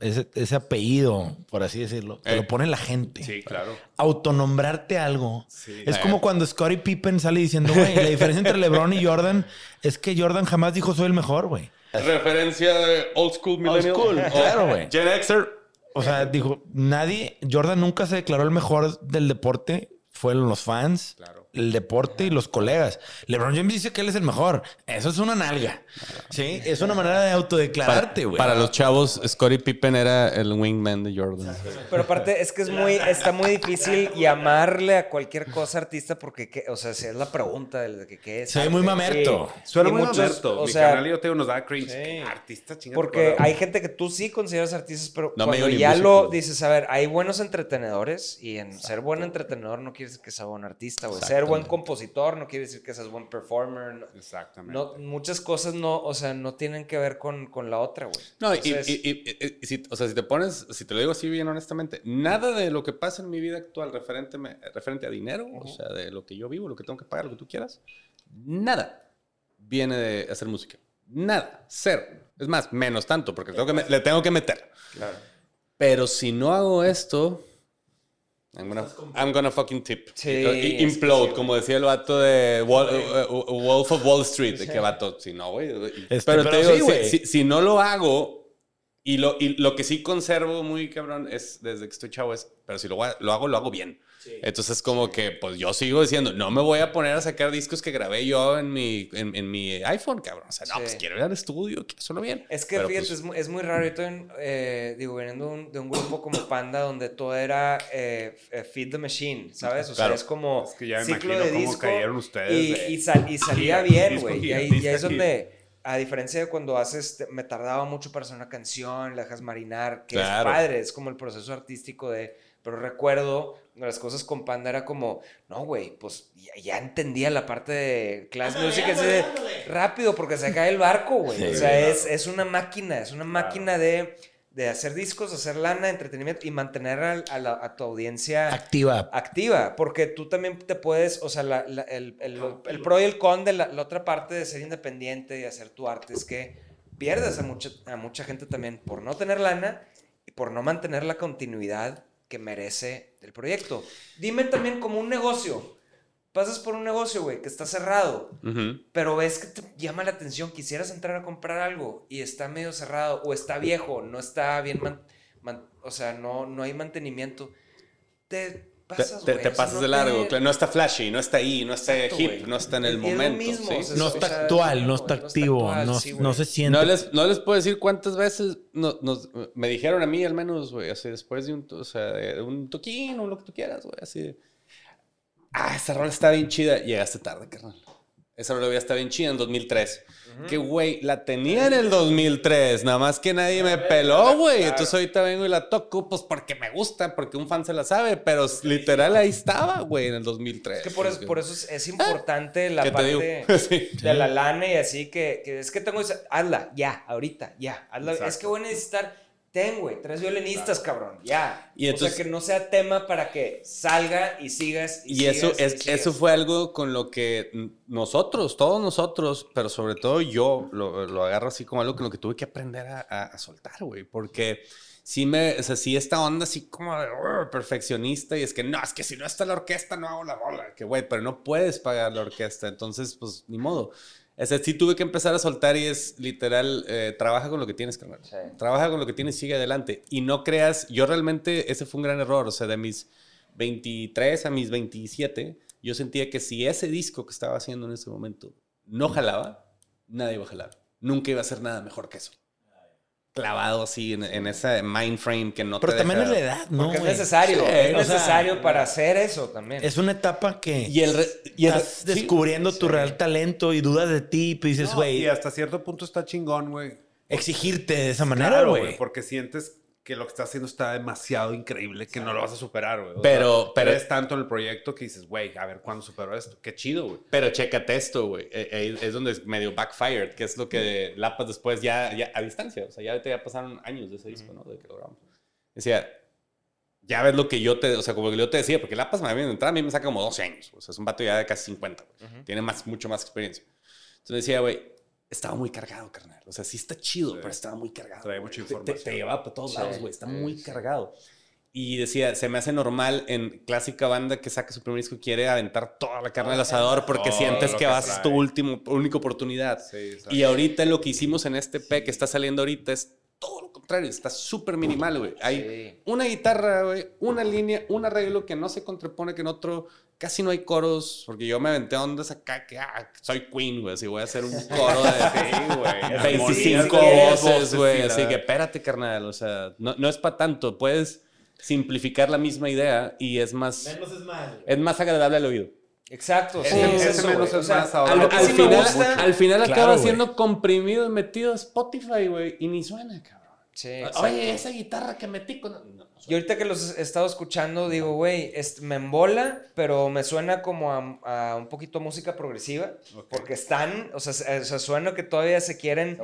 ese, ese apellido, por así decirlo, te Eh. lo pone la gente. Sí, claro. Autonombrarte algo. Es Eh. como cuando Scottie Pippen sale diciendo, güey, la diferencia entre LeBron y Jordan es que Jordan jamás dijo soy el mejor, güey. Referencia de old school millennial. school, O claro, güey. Gen Xer. O sea, dijo, nadie, Jordan nunca se declaró el mejor del deporte. Fueron los fans, el deporte y los colegas. LeBron James dice que él es el mejor. Eso es una nalga. Sí, es una manera de autodeclararte, güey. Para los chavos, Scottie Pippen era el wingman de Jordan. Pero aparte es que es muy, está muy difícil llamarle a cualquier cosa artista porque, ¿qué? o sea, si es la pregunta de que qué es. Se ve muy mamerto. Sí. Suena Y muy muchos, mamerto. O Mi sea, canal y yo te digo, nos da cringe. Sí. ¿Qué Artista, chingada. porque hay gente que tú sí consideras artistas, pero No cuando ya lo dices, a ver, hay buenos entretenedores y en ser buen entretenedor no quiere decir que seas buen artista, güey. Ser buen compositor no quiere decir que seas buen performer. no- Exactamente. No, muchas cosas no, o sea, no tienen que ver con, con la otra, güey. No, y, Entonces, y- y- y- y si, o sea, si te pones, si te lo digo así bien honestamente, nada de lo que pasa en mi vida actual referente, me- referente a dinero, o sea, de lo que yo vivo, lo que tengo que pagar, lo que tú quieras, nada viene de hacer música. Nada, cero. Es más, menos tanto, porque tengo que me- le tengo que meter. Pero si no hago esto, I'm gonna, I'm gonna fucking tip. Sí, Y- es que implode, sí, como decía el vato de Wall- eh, Wolf of Wall Street. De que vato, si no, güey. Este, pero pero te digo, sí, si- si, si no lo hago, y lo, y lo que sí conservo muy cabrón es, desde que estoy chavo, es, pero si lo, lo hago, lo hago bien. Entonces, como que, pues yo sigo diciendo, no me voy a poner a sacar discos que grabé yo en mi, en, en mi iPhone, cabrón. O sea, no, Sí. pues quiero ir al estudio, quiero hacerlo bien. Es que Pero, fíjate, pues, es, muy, es muy raro. Yo también, eh, digo, veniendo de un, de un grupo como Panda, donde todo era eh, eh, Feed the Machine, ¿sabes? O Claro. sea, es como Es que ya me ciclo imagino de cómo disco. cayeron ustedes Y, de- y sal- y salía bien, güey. Y ahí, y ahí es donde, a diferencia de cuando haces, te- me tardaba mucho para hacer una canción, la dejas marinar, que Claro. es padre, es como el proceso artístico de... Pero recuerdo, las cosas con Panda era como, no, güey, pues ya, ya entendía la parte de class music, así de rápido, porque se cae el barco, güey. o sea, es, es una máquina, es una máquina de, de hacer discos, hacer lana, entretenimiento y mantener a, a la- a tu audiencia Activa. activa, porque tú también te puedes, o sea, la- la- el, el- el pro y el con de la, la otra parte de ser independiente y hacer tu arte es que pierdes a mucha, a mucha gente también por no tener lana y por no mantener la continuidad que merece el proyecto. Dime también como un negocio. Pasas por un negocio, güey, que está cerrado, pero ves que te llama la atención, quisieras entrar a comprar algo y está medio cerrado o está viejo, no está bien, man- man- o sea, no, no hay mantenimiento. Te Te, pasas, te- pasas no de largo. te- claro, No está flashy, no está ahí, no está Exacto, hip, no está en el Y es lo momento. mismo, ¿sí? o sea, No o está sea, actual, no no, está no está activo, actual, no, sí, no se siente. No les, no les puedo decir cuántas veces no- nos, me dijeron a mí, al menos, güey, así después de un, o sea, de un toquín o lo que tú quieras, güey, así de, ah, esa rola está bien chida. Llegaste tarde, carnal. Esa rola ya está bien chida en 2003. Que, güey, la tenía en el 2003, nada más que nadie me peló, güey. Entonces ahorita vengo y la toco, pues porque me gusta, porque un fan se la sabe, pero literal ahí estaba, güey, en el 2003. Es que por eso, por eso es, es importante la parte Sí. de la lana y así que, que es que tengo esa, hazla, ya, ahorita, ya, hazla. Es que voy a necesitar, ten, güey, tres violinistas, cabrón, ya. Y o entonces- sea, que no sea tema para que salga y sigas y, Y eso, sigas es, y eso sigas. fue algo con lo que nosotros, todos nosotros, pero sobre todo yo, lo, lo agarro así como algo con lo que tuve que aprender a, a- a soltar, güey. Porque sí me, o sea, sí esta onda así como de perfeccionista y es que no, es que si no está la orquesta no hago la rola. Que güey, pero no puedes pagar la orquesta, entonces pues ni modo. O sea, sí tuve que empezar a soltar y es literal, eh, trabaja con lo que tienes, carnal. Sí. Trabaja con lo que tienes y sigue adelante. Y no creas, yo realmente, ese fue un gran error, o sea, de mis 23 a mis 27, yo sentía que si ese disco que estaba haciendo en ese momento no jalaba, nadie iba a jalar. Nunca iba a hacer nada mejor que eso. Clavado así en, en ese mind frame que no Pero te también es deja- la edad, ¿no? Porque es necesario. Sí, es sea, necesario para hacer eso también. Es una etapa que Y el, re- y el estás sí. descubriendo tu real talento y dudas de ti, y dices, No, güey, y hasta cierto punto está chingón, güey. exigirte de esa manera, Claro, güey. Porque sientes que lo que estás haciendo está demasiado increíble que no lo vas a superar, güey. Pero- sea, pero- crees tanto en el proyecto que dices, güey, a ver cuándo supero esto. Qué chido, güey. Pero chécate esto, güey. Eh, eh, es donde es medio backfired, que es lo que Lapas después ya, ya a distancia. O sea, ya, ya pasaron años de ese disco, ¿no? De que lo grabamos. Decía, ya ves lo que yo te, o sea, como que yo te decía, porque Lapas mí, de entrada, a mí me saca como 12 años. O sea, es un vato ya de casi 50, güey. Tiene más, mucho más experiencia. Entonces decía, güey, estaba muy cargado, carnal. O sea, sí está chido, pero estaba muy cargado. Trae mucha Te- te- información. Te, llevaba para todos Sí, lados, güey. Está sí, muy cargado. Y decía, se me hace normal en clásica banda que saca su primer disco y quiere aventar toda la carne al asador porque Todo sientes que que vas a tu último, única oportunidad. Y ahorita lo que hicimos en este P que está saliendo ahorita es todo lo contrario, está súper minimal, güey. Hay Sí. una guitarra, güey, una línea, un arreglo que no se contrapone que en otro. Casi no hay coros, porque yo me aventé ondas acá que ah, soy Queen, güey. Así voy a hacer un coro de Sí, güey. 25 Armonías, voces, güey. Así que espérate, carnal. O sea, no, no es para tanto. Puedes simplificar la misma idea y es más. es más. Es más agradable al oído. Exacto. sí, Ese- es ese eso, menos güey. es O sea, más ahora. Al, sí final, al final Claro, acaba siendo comprimido y metido a Spotify, güey. Y ni suena, cabrón. Sí, exacto. Oye, esa guitarra que metí con. no, no Y ahorita que los he estado escuchando, digo, güey, es- me embola, pero me suena como a, a un poquito música progresiva. Porque están, o sea, se- o sea, suena que todavía se quieren,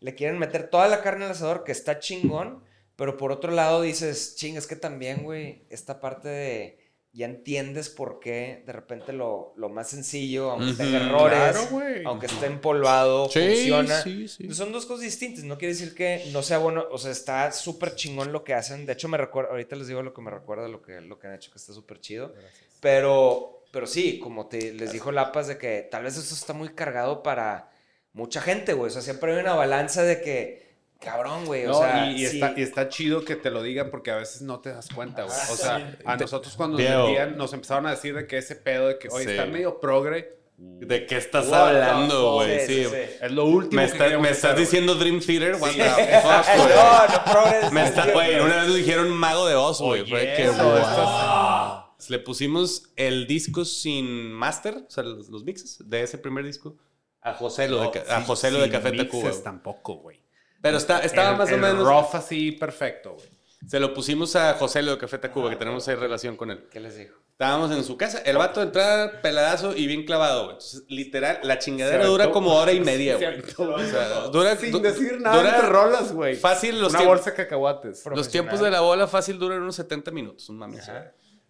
le quieren meter toda la carne al asador, que está chingón. Pero por otro lado dices, ching, es que también, güey, esta parte de. Ya entiendes por qué de repente lo, lo más sencillo, aunque tenga errores, claro, aunque esté empolvado, Sí, funciona. sí, sí. Son dos cosas distintas. No quiere decir que no sea bueno. O sea, está súper chingón lo que hacen. De hecho, me recuerda. Ahorita les digo lo que me recuerda lo que, lo que han hecho, que está súper chido. Pero, pero sí, como te, les dijo Lapas, de que tal vez eso está muy cargado para mucha gente, güey. O sea, siempre hay una balanza de que, cabrón, güey. O sea, y, y sí. está, y está chido que te lo digan porque a veces no te das cuenta, güey. O sea, a nosotros cuando nos metían, nos empezaron a decir de que ese pedo de que, oye, Sí. está medio progre, ¿De qué estás hablando, güey? Sí, Sí. sí, sí. es lo último Me, que está- me estás diciendo Dream Theater. What Sí. the fuck, güey? no, no progres. Me está, güey, una vez nos dijeron Mago de Oz, güey. Que, wow. estás- Le pusimos el disco sin master, o sea, los, los mixes de ese primer disco, a José lo de, a Sí, José lo de Café Tacuba. tampoco, güey. Pero está, estaba El- más o el menos. rough así perfecto, güey. Se lo pusimos a José lo de Café Tacuba, que tenemos ahí relación con él. ¿Qué les dijo? Estábamos en su casa, el vato de entrada peladazo y bien clavado, güey. Entonces, literal, la chingadera aventó- dura como hora y media, güey. aventó- O sea, dura, Sin du- decir nada dura rolas, güey. Fácil los Una tiempos. bolsa de cacahuates. Los tiempos de la bola fácil duran unos 70 minutos, un mami.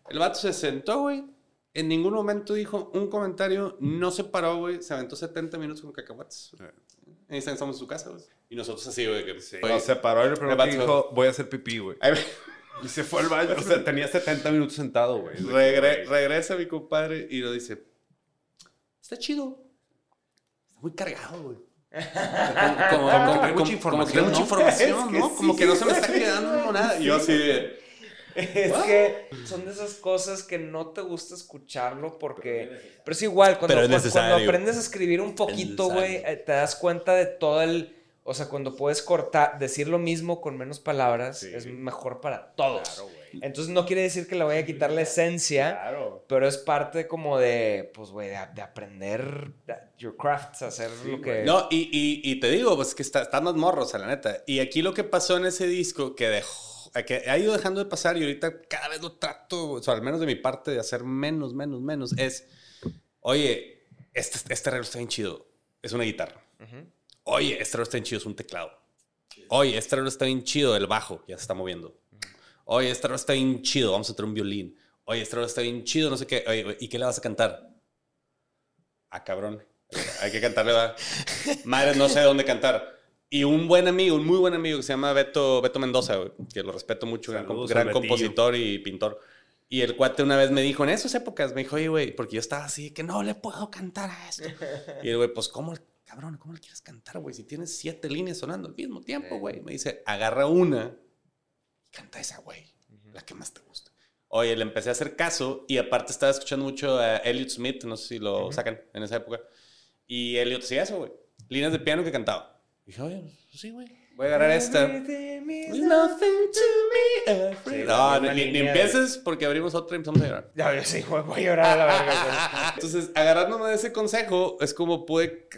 El vato se sentó, güey. En ningún momento dijo un comentario, no se paró, güey. Se aventó 70 minutos con cacahuates. Ahí estamos en su casa, güey. Y nosotros así, güey. que, güey, No, se paró y El que vato- dijo, voy a hacer pipí, güey. Y se fue al baño. O sea, tenía 70 minutos sentado, güey. regre- regresa mi compadre y lo dice, está chido. Está muy cargado, güey. Como, como, como, Hay mucha como- como que información, mucha ¿no? información, Es que ¿no? Como sí, que no se me está quedando nada. Y yo así de... Es que son de esas cosas que no te gusta escucharlo porque... Pero es igual, cuando, es cuando aprendes a escribir un poquito, güey, eh, te das cuenta de todo el... O sea, cuando puedes cortar, decir lo mismo con menos palabras, es mejor para todos. Entonces no quiere decir que le vaya a quitar la esencia, Claro. pero es parte como de, pues, güey, de, de aprender your craft, hacer lo que... No, y, y, y te digo, pues que está, están más morros, sea, la neta. Y aquí lo que pasó en ese disco, que dejó, que ha ido dejando de pasar y ahorita cada vez lo trato, o sea, al menos de mi parte, de hacer menos, menos, menos, es, oye, este, este arreglo está bien chido, es una guitarra. Oye, este está bien chido, es un teclado. Oye, este está bien chido, el bajo ya se está moviendo. Oye, este está bien chido, vamos a traer un violín. Oye, este está bien chido, no sé qué. Oye, ¿y qué le vas a cantar? Ah, cabrón. Hay que cantarle, va. Madre, no sé dónde cantar. Y un buen amigo, un muy buen amigo que se llama Beto, Beto Mendoza, que lo respeto mucho, gran, Saludos gran compositor y pintor. Y el cuate una vez me dijo, en esas épocas, me dijo, oye, güey, porque yo estaba así, que no le puedo cantar a esto. Y el güey, pues, ¿cómo, cabrón, cómo le quieres cantar, güey? Si tienes siete líneas sonando al mismo tiempo, güey. Me dice, agarra una y canta esa, güey, la que más te gusta. Oye, le empecé a hacer caso y aparte estaba escuchando mucho a Elliot Smith, no sé si lo sacan en esa época. Y Elliot hacía eso, güey. Líneas de piano que cantaba. Y dije, oye, sí, güey. Voy a agarrar esta. Nothing to me. Sí, No, ni, ni línea de- empieces porque abrimos otra y empezamos a llorar. Ya, yo sí, güey, voy a llorar a la verga. Entonces, agarrándome de ese consejo, es como pude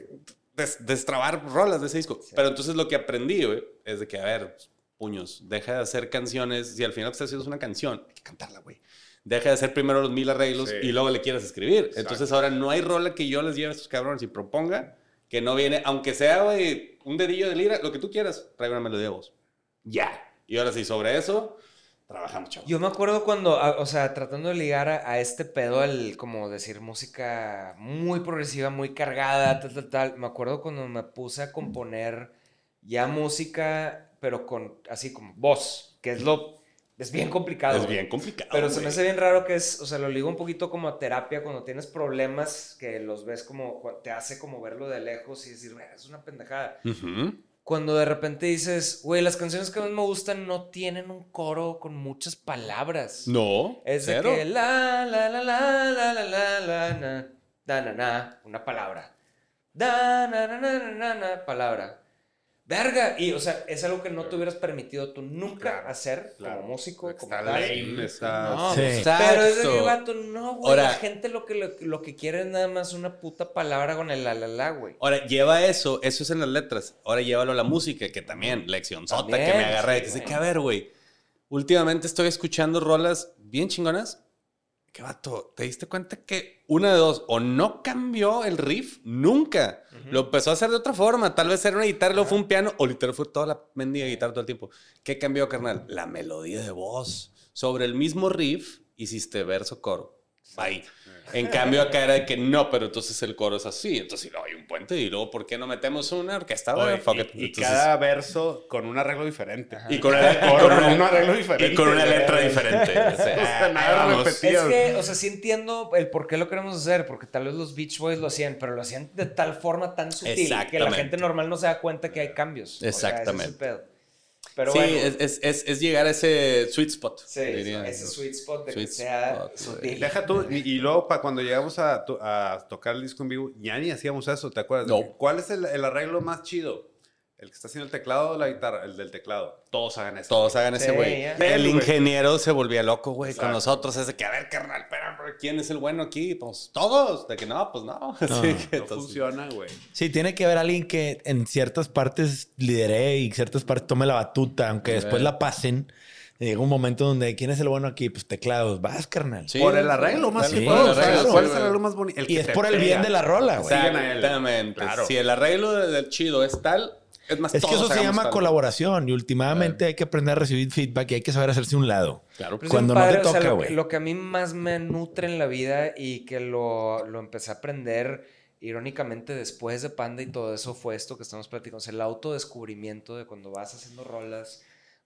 des- destrabar rolas de ese disco. Pero entonces lo que aprendí, güey, es de que, a ver, puños, deja de hacer canciones. Si al final estás haciendo una canción, hay que cantarla, güey. Deja de hacer primero los mil arreglos Sí. y luego le quieres escribir. Entonces ahora no hay rola que yo les lleve a estos cabrones y proponga que no viene, aunque sea, güey, un dedillo de lira, lo que tú quieras, trae una melodía de voz. Ya. Y ahora sí, sobre eso, trabajamos, chavos. Yo me acuerdo cuando, a- o sea, tratando de ligar a, a este pedo, al, como decir, música muy progresiva, muy cargada, tal, tal, tal. Me acuerdo cuando me puse a componer ya música, pero con, así como voz, que es lo, es bien complicado. es bien complicado. Pero se me hace bien raro que es, o sea, lo ligo un poquito como a terapia cuando tienes problemas que los ves como, te hace como verlo de lejos y decir, "Güey, es una pendejada. Ujú. Cuando de repente dices, güey, las canciones que más me gustan no tienen un coro con muchas palabras. No. Es de cero. que la, la, la, la, la, la, la, la, na, da, na, na, una palabra. Da, na, na, na, na, na, na, palabra. Verga. Y, o sea, es algo que no te hubieras permitido tú nunca Claro, hacer claro. como músico, como Está tal. lame, está... No, Sí. pero es de que, vato, no, güey. Ahora- la gente lo que, lo, lo que quiere es nada más una puta palabra con el la, la, la, güey. Ahora, lleva eso, eso es en las letras. Ahora llévalo a la música, que también, lección sota que me agarré. sí, que, a ver, güey, últimamente estoy escuchando rolas bien chingonas. ¿Qué vato? ¿Te diste cuenta que una de dos, o no cambió el riff nunca? Lo empezó a hacer de otra forma. Tal vez era una guitarra, luego fue un piano, o literal fue toda la mendiga guitarra todo el tiempo. ¿Qué cambió, carnal? La melodía de voz. Sobre el mismo riff, hiciste verso, coro. Bye. En cambio, acá era de que no, pero entonces el coro es así. Entonces, no, hay un puente y luego, ¿por qué no metemos una orquesta? Oye, güey? Fuck y, it. y Entonces- cada verso con un arreglo diferente. y con una, y Con con una- un arreglo diferente. y con una letra diferente. O sea, O sea, nada vamos. repetido. Es que, o sea, sí entiendo el por qué lo queremos hacer, porque tal vez los Beach Boys lo hacían, pero lo hacían de tal forma tan sutil que la Exactamente. gente normal no se da cuenta que hay cambios. O sea, ese es el Exactamente. pedo. Pero sí, bueno, es, es, es, es llegar a ese sweet spot. sí, diría. ese sweet spot de Sweet que sea spot, sutil. Deja tú, y, y luego para cuando llegamos a, a tocar el disco en vivo, ya ni hacíamos eso, ¿te acuerdas? No. ¿Cuál es el, el arreglo más chido? ¿El que está haciendo el teclado o la guitarra? El del teclado. Todos hagan eso. Todos hagan ese Sí, güey. el ingeniero se volvía loco, güey, con nosotros. Es de que, a ver, carnal, espera, ¿quién es el bueno aquí? Pues todos. De que no, pues no. Así que, No entonces- funciona, güey. Sí, tiene que haber alguien que en ciertas partes lidere y ciertas partes tome la batuta, aunque después la pasen. Llega un momento donde, ¿quién es el bueno aquí? Pues teclados, vas, carnal. Sí, por el arreglo más dale, que por todo. el o sea, arreglo, ¿Cuál sí, es el arreglo más bonito? El Y que es por el bien de la rola, güey. Exactamente. Claro. Si el arreglo de- del chido es tal, es más Es que eso se llama colaboración y últimamente hay que aprender a recibir feedback y hay que saber hacerse un lado. Claro. Pero es Cuando no te padre, o sea, toca, lo, güey. que- lo que a mí más me nutre en la vida y que lo, lo empecé a aprender irónicamente después de Panda y todo eso fue esto que estamos platicando, o sea, el autodescubrimiento de cuando vas haciendo rolas,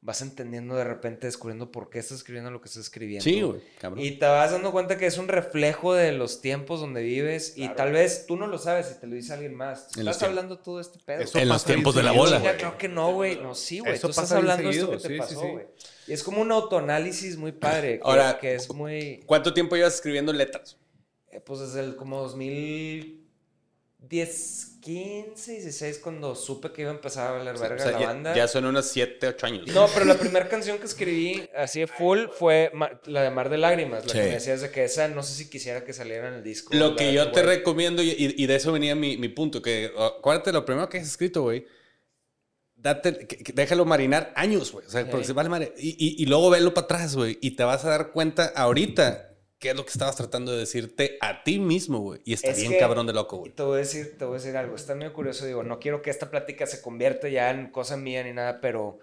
vas entendiendo de repente, descubriendo por qué estás escribiendo lo que estás escribiendo. Sí, güey, cabrón. Y te vas dando cuenta que es un reflejo de los tiempos donde vives y tal vez tú no lo sabes y te lo dice alguien más. Estás hablando tú de este pedo. Eso En los tiempos de la bola. Güey. claro que no, güey. No, sí, güey. Tú estás hablando de esto que te sí, pasó, sí. güey. Y es como un autoanálisis muy padre. Ahora- que es muy. ¿Cuánto tiempo llevas escribiendo letras? eh, Pues desde el como 2010, 15, 16, cuando supe que iba a empezar a valer verga O sea, la ya, banda. ya son unos 7, 8 años. No, pero la primera canción que escribí así de full fue la de Mar de Lágrimas. La Sí. que me decías de que esa no sé si quisiera que saliera en el disco. Lo que yo te recomiendo, y, y- de eso venía mi, mi punto, que uh, acuérdate, lo primero que has escrito, güey, date, que- que déjalo marinar años, güey. O sea, porque se vale. Y, y- y luego velo para atrás, güey, y te vas a dar cuenta ahorita qué es lo que estabas tratando de decirte a ti mismo, güey. Y está Es bien que- cabrón de loco, güey. te voy a decir, te voy a decir algo. Está medio curioso. Digo, no quiero que esta plática se convierta ya en cosa mía ni nada, pero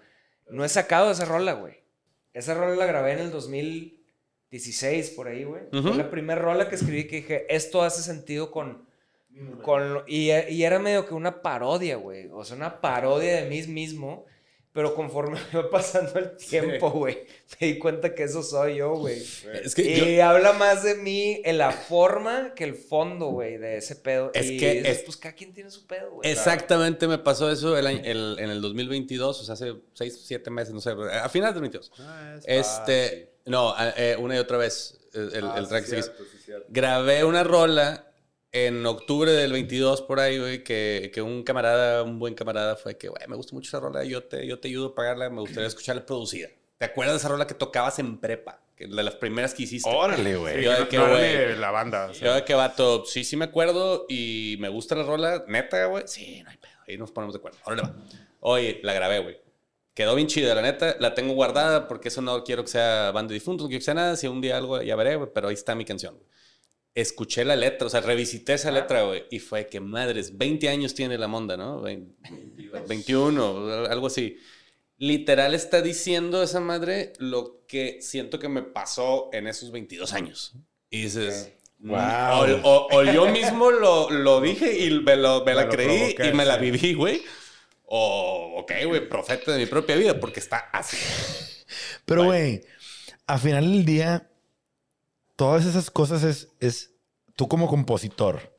no he sacado esa rola, güey. Esa rola la grabé en el 2016, por ahí, güey. Fue Ujú. la primera rola que escribí que dije, esto hace sentido con... con y, y era medio que una parodia, güey. O sea, una parodia de mí mismo. Pero conforme iba pasando el tiempo, güey, me di cuenta que eso soy yo, güey. Es que Y yo- habla más de mí en la forma que el fondo, güey, de ese pedo. Es y que es- pues cada quien tiene su pedo, güey. Exactamente me pasó eso el año- el- en el 2022, o sea, hace 6, 7 meses, no sé, a finales del 22. Ah, es Este, no, a- eh, una y otra vez, el, fácil. Ah, track sí, cierto, sí, cierto. grabé una rola en octubre del 22 por ahí, güey, que, que un camarada, un buen camarada fue que, güey, me gusta mucho esa rola, yo te, yo te ayudo a pagarla, me gustaría escucharla producida. ¿Te acuerdas de esa rola que tocabas en prepa? Que de las primeras que hiciste. Órale, güey. Yo de no, que, no era güey, ni la banda. o sea. yo de que vato, sí, sí me acuerdo y me gusta la rola, neta, güey. Sí, no hay pedo, ahí nos ponemos de acuerdo. Órale, va. Oye, la grabé, güey. Quedó bien chida, la neta. La tengo guardada porque eso no quiero que sea banda de difuntos, no quiero que sea nada. Si un día algo, ya veré, güey, pero ahí está mi canción. güey. Escuché la letra, o sea, revisité esa letra, güey, y fue que madres, 20 años tiene la monda, ¿no? Vein- 21, algo así. Literal está diciendo esa madre lo que siento que me pasó en esos 22 años. Y dices, mm, Wow. o, o- o yo mismo lo, lo dije y me, lo- me la lo creí y me la viví, güey. O, ok, güey, profeta de mi propia vida, porque está así. Pero, güey, al final del día, todas esas cosas es, es tú como compositor.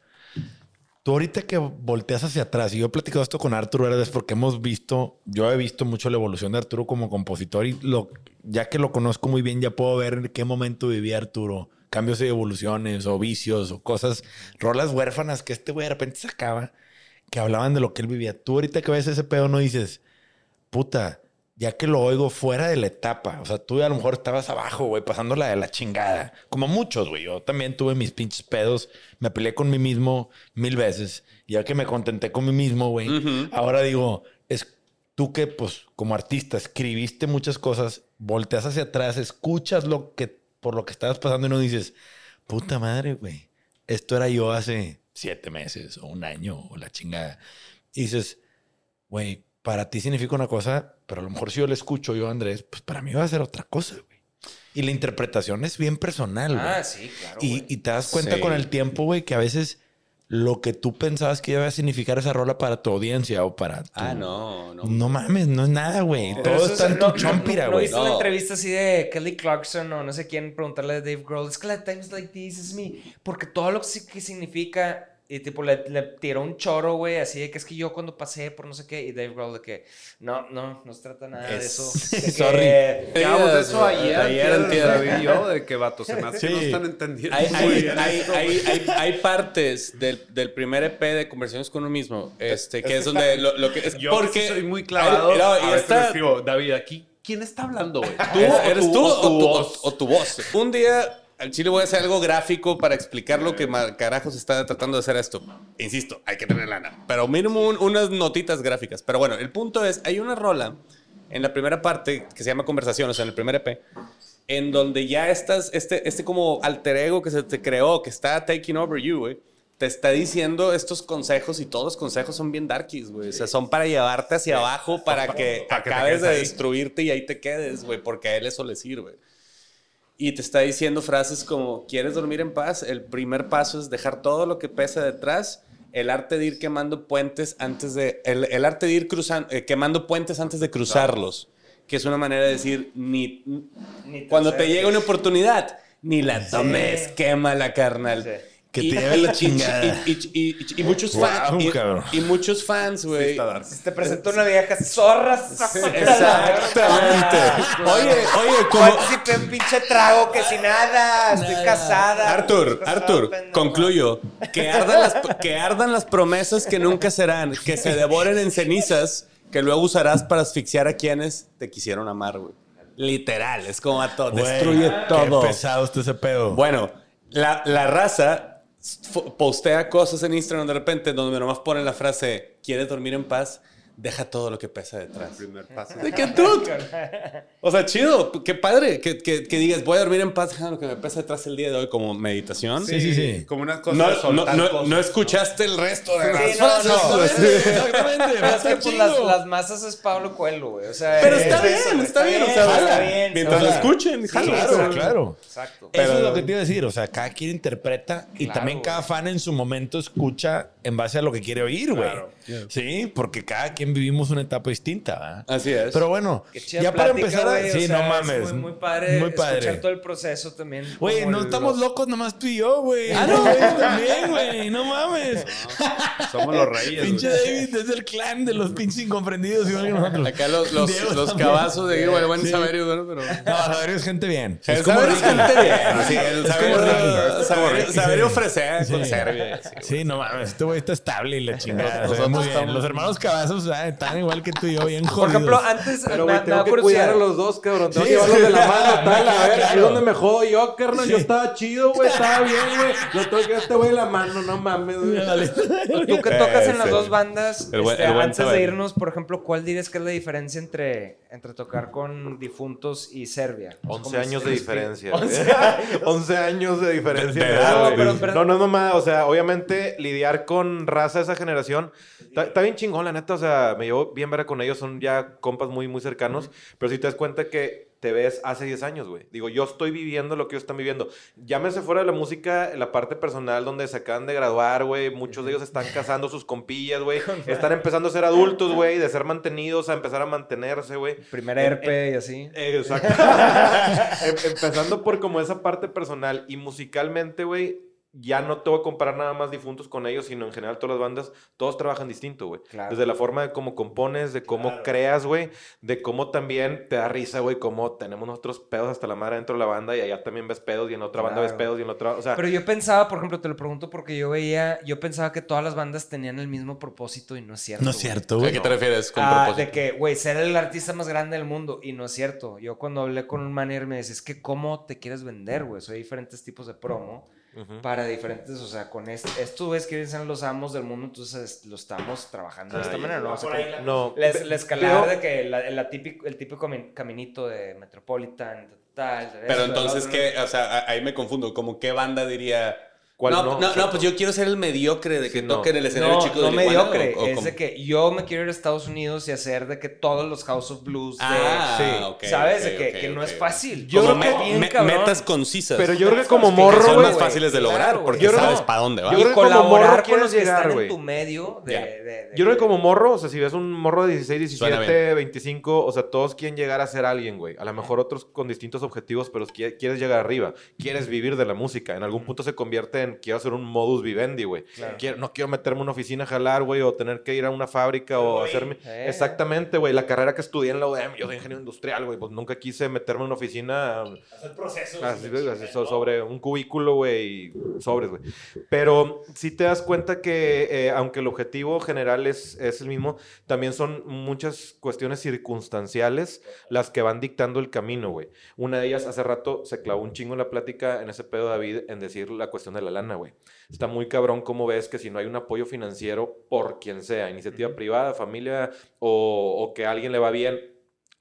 Tú ahorita que volteas hacia atrás, y yo he platicado esto con Arturo Heredes porque hemos visto, yo he visto mucho la evolución de Arturo como compositor y lo, ya que lo conozco muy bien, ya puedo ver en qué momento vivía Arturo. Cambios y evoluciones o vicios o cosas, rolas huérfanas que este güey de repente sacaba que hablaban de lo que él vivía. Tú ahorita que ves ese pedo no dices, puta, ya que lo oigo fuera de la etapa. O sea, tú a lo mejor estabas abajo, güey, pasándola de la chingada. Como muchos, güey. Yo también tuve mis pinches pedos. Me peleé con mí mismo mil veces. Y ya que me contenté con mí mismo, güey. Ahora digo, es tú que, pues, como artista, escribiste muchas cosas, volteas hacia atrás, escuchas lo que, por lo que estabas pasando y no dices, puta madre, güey. Esto era yo hace siete meses o un año o la chingada. Y dices, güey, para ti significa una cosa, pero a lo mejor si yo le escucho yo a Andrés, pues para mí va a ser otra cosa, güey. Y la interpretación es bien personal, güey. Ah, sí, claro. y, y te das cuenta Sí. con el tiempo, güey, que a veces lo que tú pensabas que iba a significar esa rola para tu audiencia o para tu... Ah, no, no. No mames, no es nada, güey. Todo está es- en tu no- no- chompira, ¿No güey. viste una No. entrevista así de Kelly Clarkson o no sé quién preguntarle a Dave Grohl? Es que la Times Like This is me. Porque todo lo que sí- que significa. Y tipo, le, le tiró un choro, güey, así de que es que yo cuando pasé por no sé qué. Y Dave Grohl de que no, no, no se trata nada de Es- eso. De que- Sorry. Platicábamos de eso ayer, Ayer, y yo, de que vato, se me hace que no Sí. están entendiendo. Hay, hay, hay, hay, güey. hay- hay partes del, del primer EP de Conversaciones con uno mismo, este, que es donde lo, lo que es Yo porque que sí soy muy clavado. No, a y veces está- me escribo, David, aquí, ¿quién está hablando, güey? ¿Tú ¿Eres, o tu- tú o o tu tu, voz? o tu voz? Un día al chile voy a hacer algo gráfico para explicar lo que ma- carajos está tratando de hacer esto. Insisto, hay que tener lana. Pero mínimo un- unas notitas gráficas. Pero bueno, el punto es, hay una rola en la primera parte que se llama sea, en el primer EP, en donde ya estás, este, este como alter ego que se te creó, que está taking over you, güey, te está diciendo estos consejos y todos los consejos son bien darkies, güey. O sea, son para llevarte hacia abajo para que Para que te acabes de ahí. destruirte y ahí te quedes, güey, porque a él eso le sirve. Y te está diciendo frases como, ¿quieres dormir en paz? El primer paso es dejar todo lo que pesa detrás. El arte de ir quemando puentes antes de... El, el arte de ir cruzando, eh, quemando puentes antes de cruzarlos. Que es una manera de decir, ni, Ni te cuando te llega una oportunidad, ni la tomes, quema la carnal. Sí. Que te lleve la chingada. Y, y- y- y- y muchos Wow, fans, y- muchos fans, güey. Si te presentó una vieja zorra. Exactamente. Oye, oye, como... Participé un pinche trago que sin nada. Estoy casada. Arthur, Arthur, concluyo. Que ardan, las, que ardan las promesas que nunca serán, que se devoren en cenizas, que luego usarás para asfixiar a quienes te quisieron amar, güey. Literal, es como a todo, destruye todo. Qué pesado está ese pedo. Bueno, la, la raza postea cosas en Instagram de repente donde nomás ponen la frase, ¿quieres dormir en paz? Deja todo lo que pesa detrás. Primer paso. De que tú. O sea, chido, qué padre que, que- que digas, voy a dormir en paz, deja lo que me pesa detrás el día de hoy como meditación. Sí, sí, sí. Como una cosa No, de no, soltar no- cosas, no escuchaste el resto de las Sí, no, frases. Exactamente. Pero es que pues, las, masas es Pablo Coelho, güey. O sea, Pero es está bien, está bien, o sea, está bien. Mientras o lo escuchen, sí, jala. Claro, exacto. claro. Exacto. Eso es Pero- lo que te iba a decir. O sea, cada quien interpreta y también cada fan en su momento escucha en base a lo que quiere oír, güey. Claro. Sí, porque cada quien vivimos una etapa distinta, ¿verdad? Así es. Pero bueno, ya para plática, empezar, o sí, sea, no es mames. Muy, muy padre, Muy padre. escuchar todo el proceso también. Güey, no el- estamos los- locos nomás tú y yo, güey. Ah, no, güey, también, güey. No mames. Somos los reyes. Pinche. David es el clan de los pinches incomprendidos igual que nosotros. Acá los, los, Diego los también. cabazos de Diego, el buen Sí. Saberio, bueno, pero... No, Saberio es gente bien. El Es como Saberio es gente bien. Sí, el Saberio, Sí. Sí. con Serbia. sí. No mames, este güey está estable y la chingada. Nosotros muy bien. estamos- Los hermanos Cavazos ah, están igual que tú y yo, bien Por jodidos. ejemplo, antes Pero, me, güey, tengo que cuidar a los dos, cabrón. Tengo Sí, que llevarlos sí. de la mano, tal. A ver, claro. es donde me jodo yo, carnal. Yo estaba chido, güey. Estaba bien, güey. Lo tengo que a este güey de la mano, no mames, güey. Tú que tocas en las dos bandas, este, antes de irnos, por ejemplo, ¿cuál dirías que es la diferencia entre, entre tocar con difuntos y Serbia? 11 ¿Cómo años de diferencia. espíritu? güey. 11 años de diferencia. No, no, no, no, ma, O sea, obviamente lidiar con raza de esa generación está, está bien chingón, la neta. O sea, me llevo bien ver con ellos. Son ya compas muy, muy cercanos. Pero si te das cuenta que te ves hace 10 años, güey. Digo, yo estoy viviendo lo que ellos están viviendo. Llámese fuera de la música, la parte personal donde se acaban de graduar, güey. Muchos de ellos están casando sus compillas, güey. Están empezando a ser adultos, güey. De ser mantenidos a empezar a mantenerse, güey. Primer herpe y así. Exacto. Em- Empezando por como esa parte personal y musicalmente, güey, ya no te voy a comparar nada más difuntos con ellos, sino en general todas las bandas, todos trabajan distinto, güey. Claro. Desde la forma de cómo compones, de cómo creas, güey, de cómo también te da risa, güey, cómo tenemos nosotros pedos hasta la madre dentro de la banda y allá también ves pedos y en otra banda ves pedos y en otra, o sea, Pero yo pensaba, por ejemplo, te lo pregunto porque yo veía, yo pensaba que todas las bandas tenían el mismo propósito y no es cierto. No es güey. cierto, ¿A güey. qué te refieres con Ah, propósito? de que, güey, ser el artista más grande del mundo. Y no es cierto. Yo cuando hablé con un manager me decía, es que cómo te quieres vender, güey. Soy diferentes tipos de promo para diferentes, o sea, con este, estos güeyes quieren ser los amos del mundo, entonces lo estamos trabajando de esta manera, ¿no? O sea, que no, la, ve- la escalada veo- de que la- la típico, el típico cami- caminito de Metropolitan, tal, tal, Pero entonces, ¿qué? O sea, ahí me confundo. Como qué banda diría... ¿Cuál no, no? no, no, pues yo quiero ser el mediocre de que Sí, no. toque en el escenario No, chico no de Tijuana, mediocre, ¿o- o es de que yo me quiero ir a Estados Unidos y hacer de que todos los House of Blues de... Ah, Sí. ¿Sabes? de que, que no es fácil. Yo Como creo que- me- metas concisas. Pero yo creo que como morro, son más fáciles de lograr Claro, porque. Yo sabes para dónde va. yo y creo que como morro colaborar con los que llegar, están güey. en tu medio de, Ya. de- de Yo creo que como morro, o sea, si ves un morro de 16, Suena 17, 25, o sea, todos quieren llegar a ser alguien, güey. A lo mejor otros con distintos objetivos, pero qui- quieres llegar arriba. Quieres vivir de la música. En algún punto se convierte en quiero hacer un modus vivendi, güey. Quiero- no quiero meterme en una oficina a jalar, güey, o tener que ir a una fábrica o hacerme... Eh. Exactamente, güey. La carrera que estudié en la UDM, yo soy ingeniero industrial, güey, pues nunca quise meterme en una oficina... Hacer procesos. sobre un cubículo, güey, y sobres, güey. Pero sí te das cuenta que, eh, aunque el objetivo general es, es el mismo, también son muchas cuestiones circunstanciales las que van dictando el camino, güey. Una de ellas, hace rato, se clavó un chingo en la plática en ese pedo, David, en decir la cuestión de la lana, güey. Está muy cabrón cómo ves que si no hay un apoyo financiero por quien sea, iniciativa privada, familia o, o que a alguien le va bien,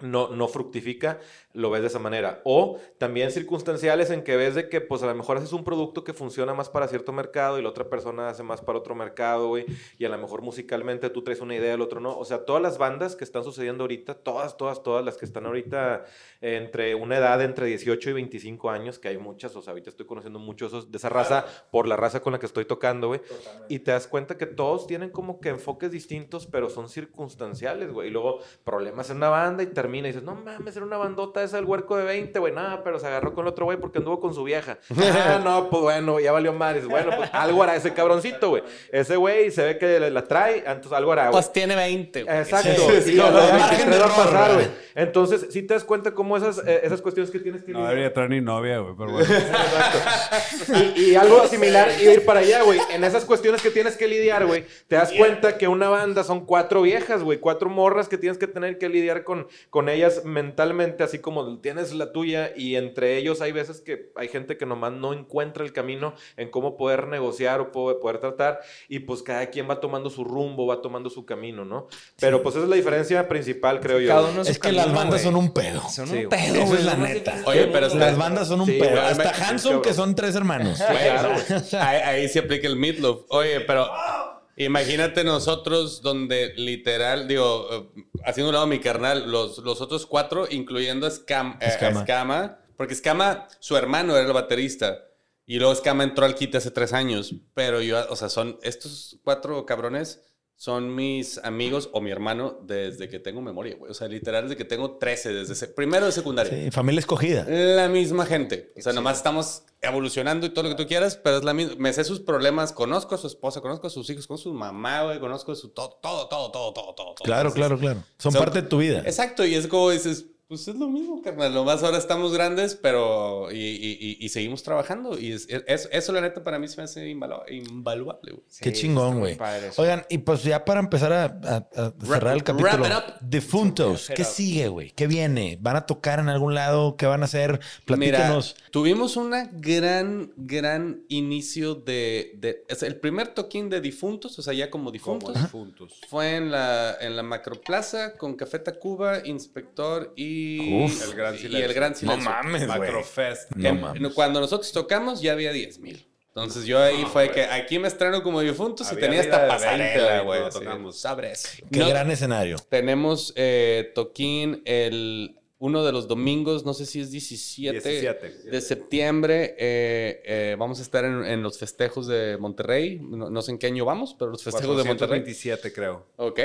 no, no fructifica, lo ves de esa manera. O también circunstanciales en que ves de que, pues a lo mejor haces un producto que funciona más para cierto mercado y la otra persona hace más para otro mercado, güey. Y a lo mejor musicalmente tú traes una idea, el otro no. O sea, todas las bandas que están sucediendo ahorita, todas, todas, todas las que están ahorita entre una edad entre 18 y 25 años, que hay muchas, o sea, ahorita estoy conociendo muchos esos- de esa raza por la raza con la que estoy tocando, güey. Y te das cuenta que todos tienen como que enfoques distintos, pero son circunstanciales, güey. Y luego problemas en una banda y termina y dices, no mames, era una bandota esa el huerco de 20, güey. Nada, pero se agarró con el otro güey porque anduvo con su vieja. ah, no, pues bueno, ya valió madres. Bueno, pues algo hará ese cabroncito, güey. Ese güey se ve que la trae, entonces algo hará, güey. Pues tiene 20, güey. Exacto. Sí, y no, lo no, te va a pasar, güey. Entonces, si te das cuenta cómo esas, eh, esas cuestiones que tienes que No lidiar- debería traer ni novia, güey, pero bueno. y, y algo similar a ir para allá, güey. En esas cuestiones que tienes que lidiar, güey, te das cuenta que una banda son cuatro viejas, güey, cuatro morras que tienes que tener que lidiar con, con ellas mentalmente, así como tienes la tuya, y entre ellos hay veces que hay gente que nomás no encuentra el camino en cómo poder negociar o poder, tratar, y pues cada quien va tomando su rumbo, va tomando su camino, ¿no? Pero pues esa es la diferencia principal, creo yo. Cada uno en su Es que las bandas son un pedo. Son Sí, un pedo, Esa güey, es la neta. Oye, pero mundo. Las bandas son un Sí, pedo. Hasta me- Hanson, que son tres hermanos. ahí, ahí se aplica el meatloaf. Oye, pero imagínate nosotros donde literal, digo, eh, haciendo un lado mi carnal, los, los otros cuatro, incluyendo a Scam- eh, a Escama. Escama, porque Escama, su hermano era el baterista. Y luego Escama entró al kit hace tres años. Pero yo, o sea, son estos cuatro cabrones son mis amigos o mi hermano desde que tengo memoria, güey. O sea, literal, desde que tengo 13, desde primero de secundaria. Sí, familia escogida. La misma gente. O sea, nomás estamos evolucionando y todo lo que tú quieras, pero es la misma. Me sé sus problemas, conozco a su esposa, conozco a sus hijos, conozco a su mamá, güey, conozco a su todo, todo, todo, todo, todo, todo. todo. Claro, Entonces, claro, claro. Son son- parte de tu vida. Exacto, y es como dices, pues es lo mismo, carnal. Nomás ahora estamos grandes, pero. Y, y- seguimos trabajando. Y es, es- eso, la neta, para mí se me hace invalu- invaluable, güey. Qué Sí, chingón, güey. Oigan, y pues ya para empezar a, a- a cerrar el wrap capítulo. it up. Difuntos, ¿qué sigue, güey? ¿Qué viene? ¿Van a tocar en algún lado? ¿Qué van a hacer? Platícanos. Mira, tuvimos una gran, gran inicio de, de- es el primer toquín de difuntos, o sea, ya como difuntos. Fue en la, en la Macroplaza con Café Tacuba, Inspector y, Uf. El Gran y Silencio. el Gran Silencio. mames, güey. Macrofest. No mames. Cuando nosotros tocamos ya había 10 mil. Entonces yo ahí fue que aquí me estreno como difuntos y tenía esta pasarela, 20, güey. tocamos. Sabres. Qué No- gran escenario. Tenemos eh, toquín el uno de los domingos, no sé si es 17, 17. de septiembre. eh, eh, vamos a estar en, en los festejos de Monterrey. No, no sé en qué año vamos, pero los festejos de Monterrey. 427, creo. Ok.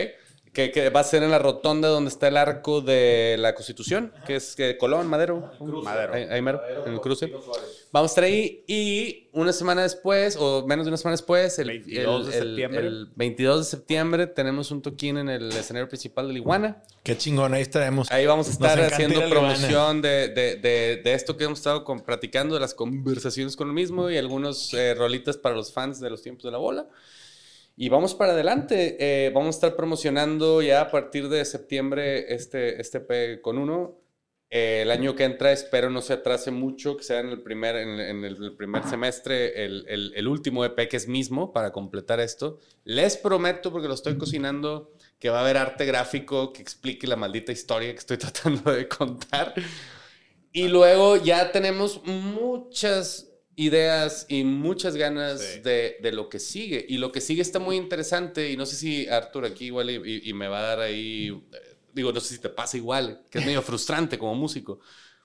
Que, que va a ser en la rotonda donde está el arco de la Constitución, que es que Colón, Madero. Madero. Ahí, ahí mero, en el cruce. Vamos a estar ahí y una semana después, o menos de una semana después, el 22 de el- septiembre. el 22 de septiembre, tenemos un toquín en el escenario principal de la Iguana. Qué chingón, ahí estaremos. Ahí vamos a estar haciendo promoción de, de- de- de esto que hemos estado con- platicando, de las conversaciones con el mismo y algunos eh, rolitas para los fans de los tiempos de la bola. Y vamos para adelante. eh, vamos a estar promocionando ya a partir de septiembre este, este P con uno. Eh, el año que entra espero no se atrase mucho, que sea en el primer, en, en el primer semestre el, el- el último EP que es mismo para completar esto. Les prometo, porque lo estoy cocinando, que va a haber arte gráfico que explique la maldita historia que estoy tratando de contar. Y luego ya tenemos muchas ideas y muchas ganas Sí. de, de lo que sigue. Y lo que sigue está muy interesante y no sé si Arthur aquí igual y, y- y me va a dar ahí, eh, digo, no sé si te pasa igual, que es medio frustrante como músico.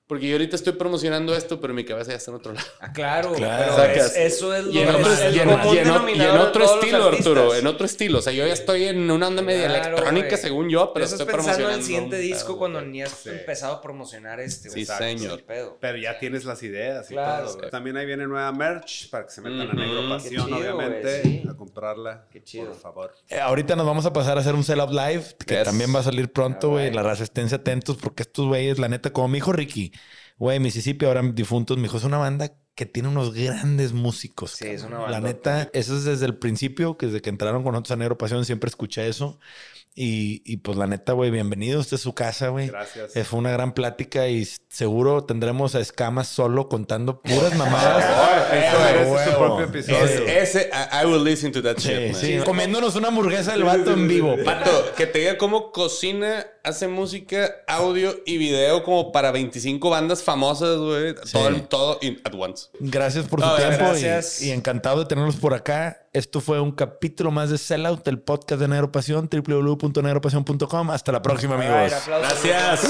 Porque yo ahorita estoy promocionando esto, pero mi cabeza ya está en otro lado. Ah, claro, Claro. es- eso es lo Y en es otro, el y en- y y otro estilo, Arturo, en otro estilo. O sea, yo ya estoy en una onda media Claro, electrónica, güey. según yo, pero Estás estoy pensando en promocionando. el siguiente disco pedo, cuando güey. ni has Sí. empezado a promocionar este. güey. Sí, es señor. pedo. Pero ya tienes las ideas y Claro. todo. También ahí viene nueva merch para que se metan a Negro Pasión, chido, obviamente, güey, sí. a comprarla. Qué chido. Por favor. Eh, ahorita nos vamos a pasar a hacer un sell-out live, que Yes. también va a salir pronto, güey. Alright. La raza, esténse atentos, porque estos güeyes, la neta, como mi hijo Ricky, güey, Mississippi, ahora difuntos, mi hijo es una banda que tiene unos grandes músicos. Sí, es cabrón. una La bandota. neta, eso es desde el principio, que desde que entraron con nosotros a Negro Pasión, siempre escuché eso. Y, y pues la neta, güey, bienvenido. Esta es su casa, güey. Gracias. Eh, fue una gran plática y seguro tendremos a Escamas solo contando puras mamadas. Eso merece su propio episodio. Eso. Ese, I, I will listen to that Sí, shit, man. sí. Comiéndonos una hamburguesa del vato en vivo. Pato, que te diga cómo cocina, hace música, audio y video como para 25 bandas famosas, güey. Todo, el- todo in- at once. Gracias por su tiempo y- gracias. Y, encantado de tenerlos por acá. Esto fue un capítulo más de Sellout, el podcast de Negro Pasión, www.negropasión.com. Hasta la próxima, amigos. Gracias.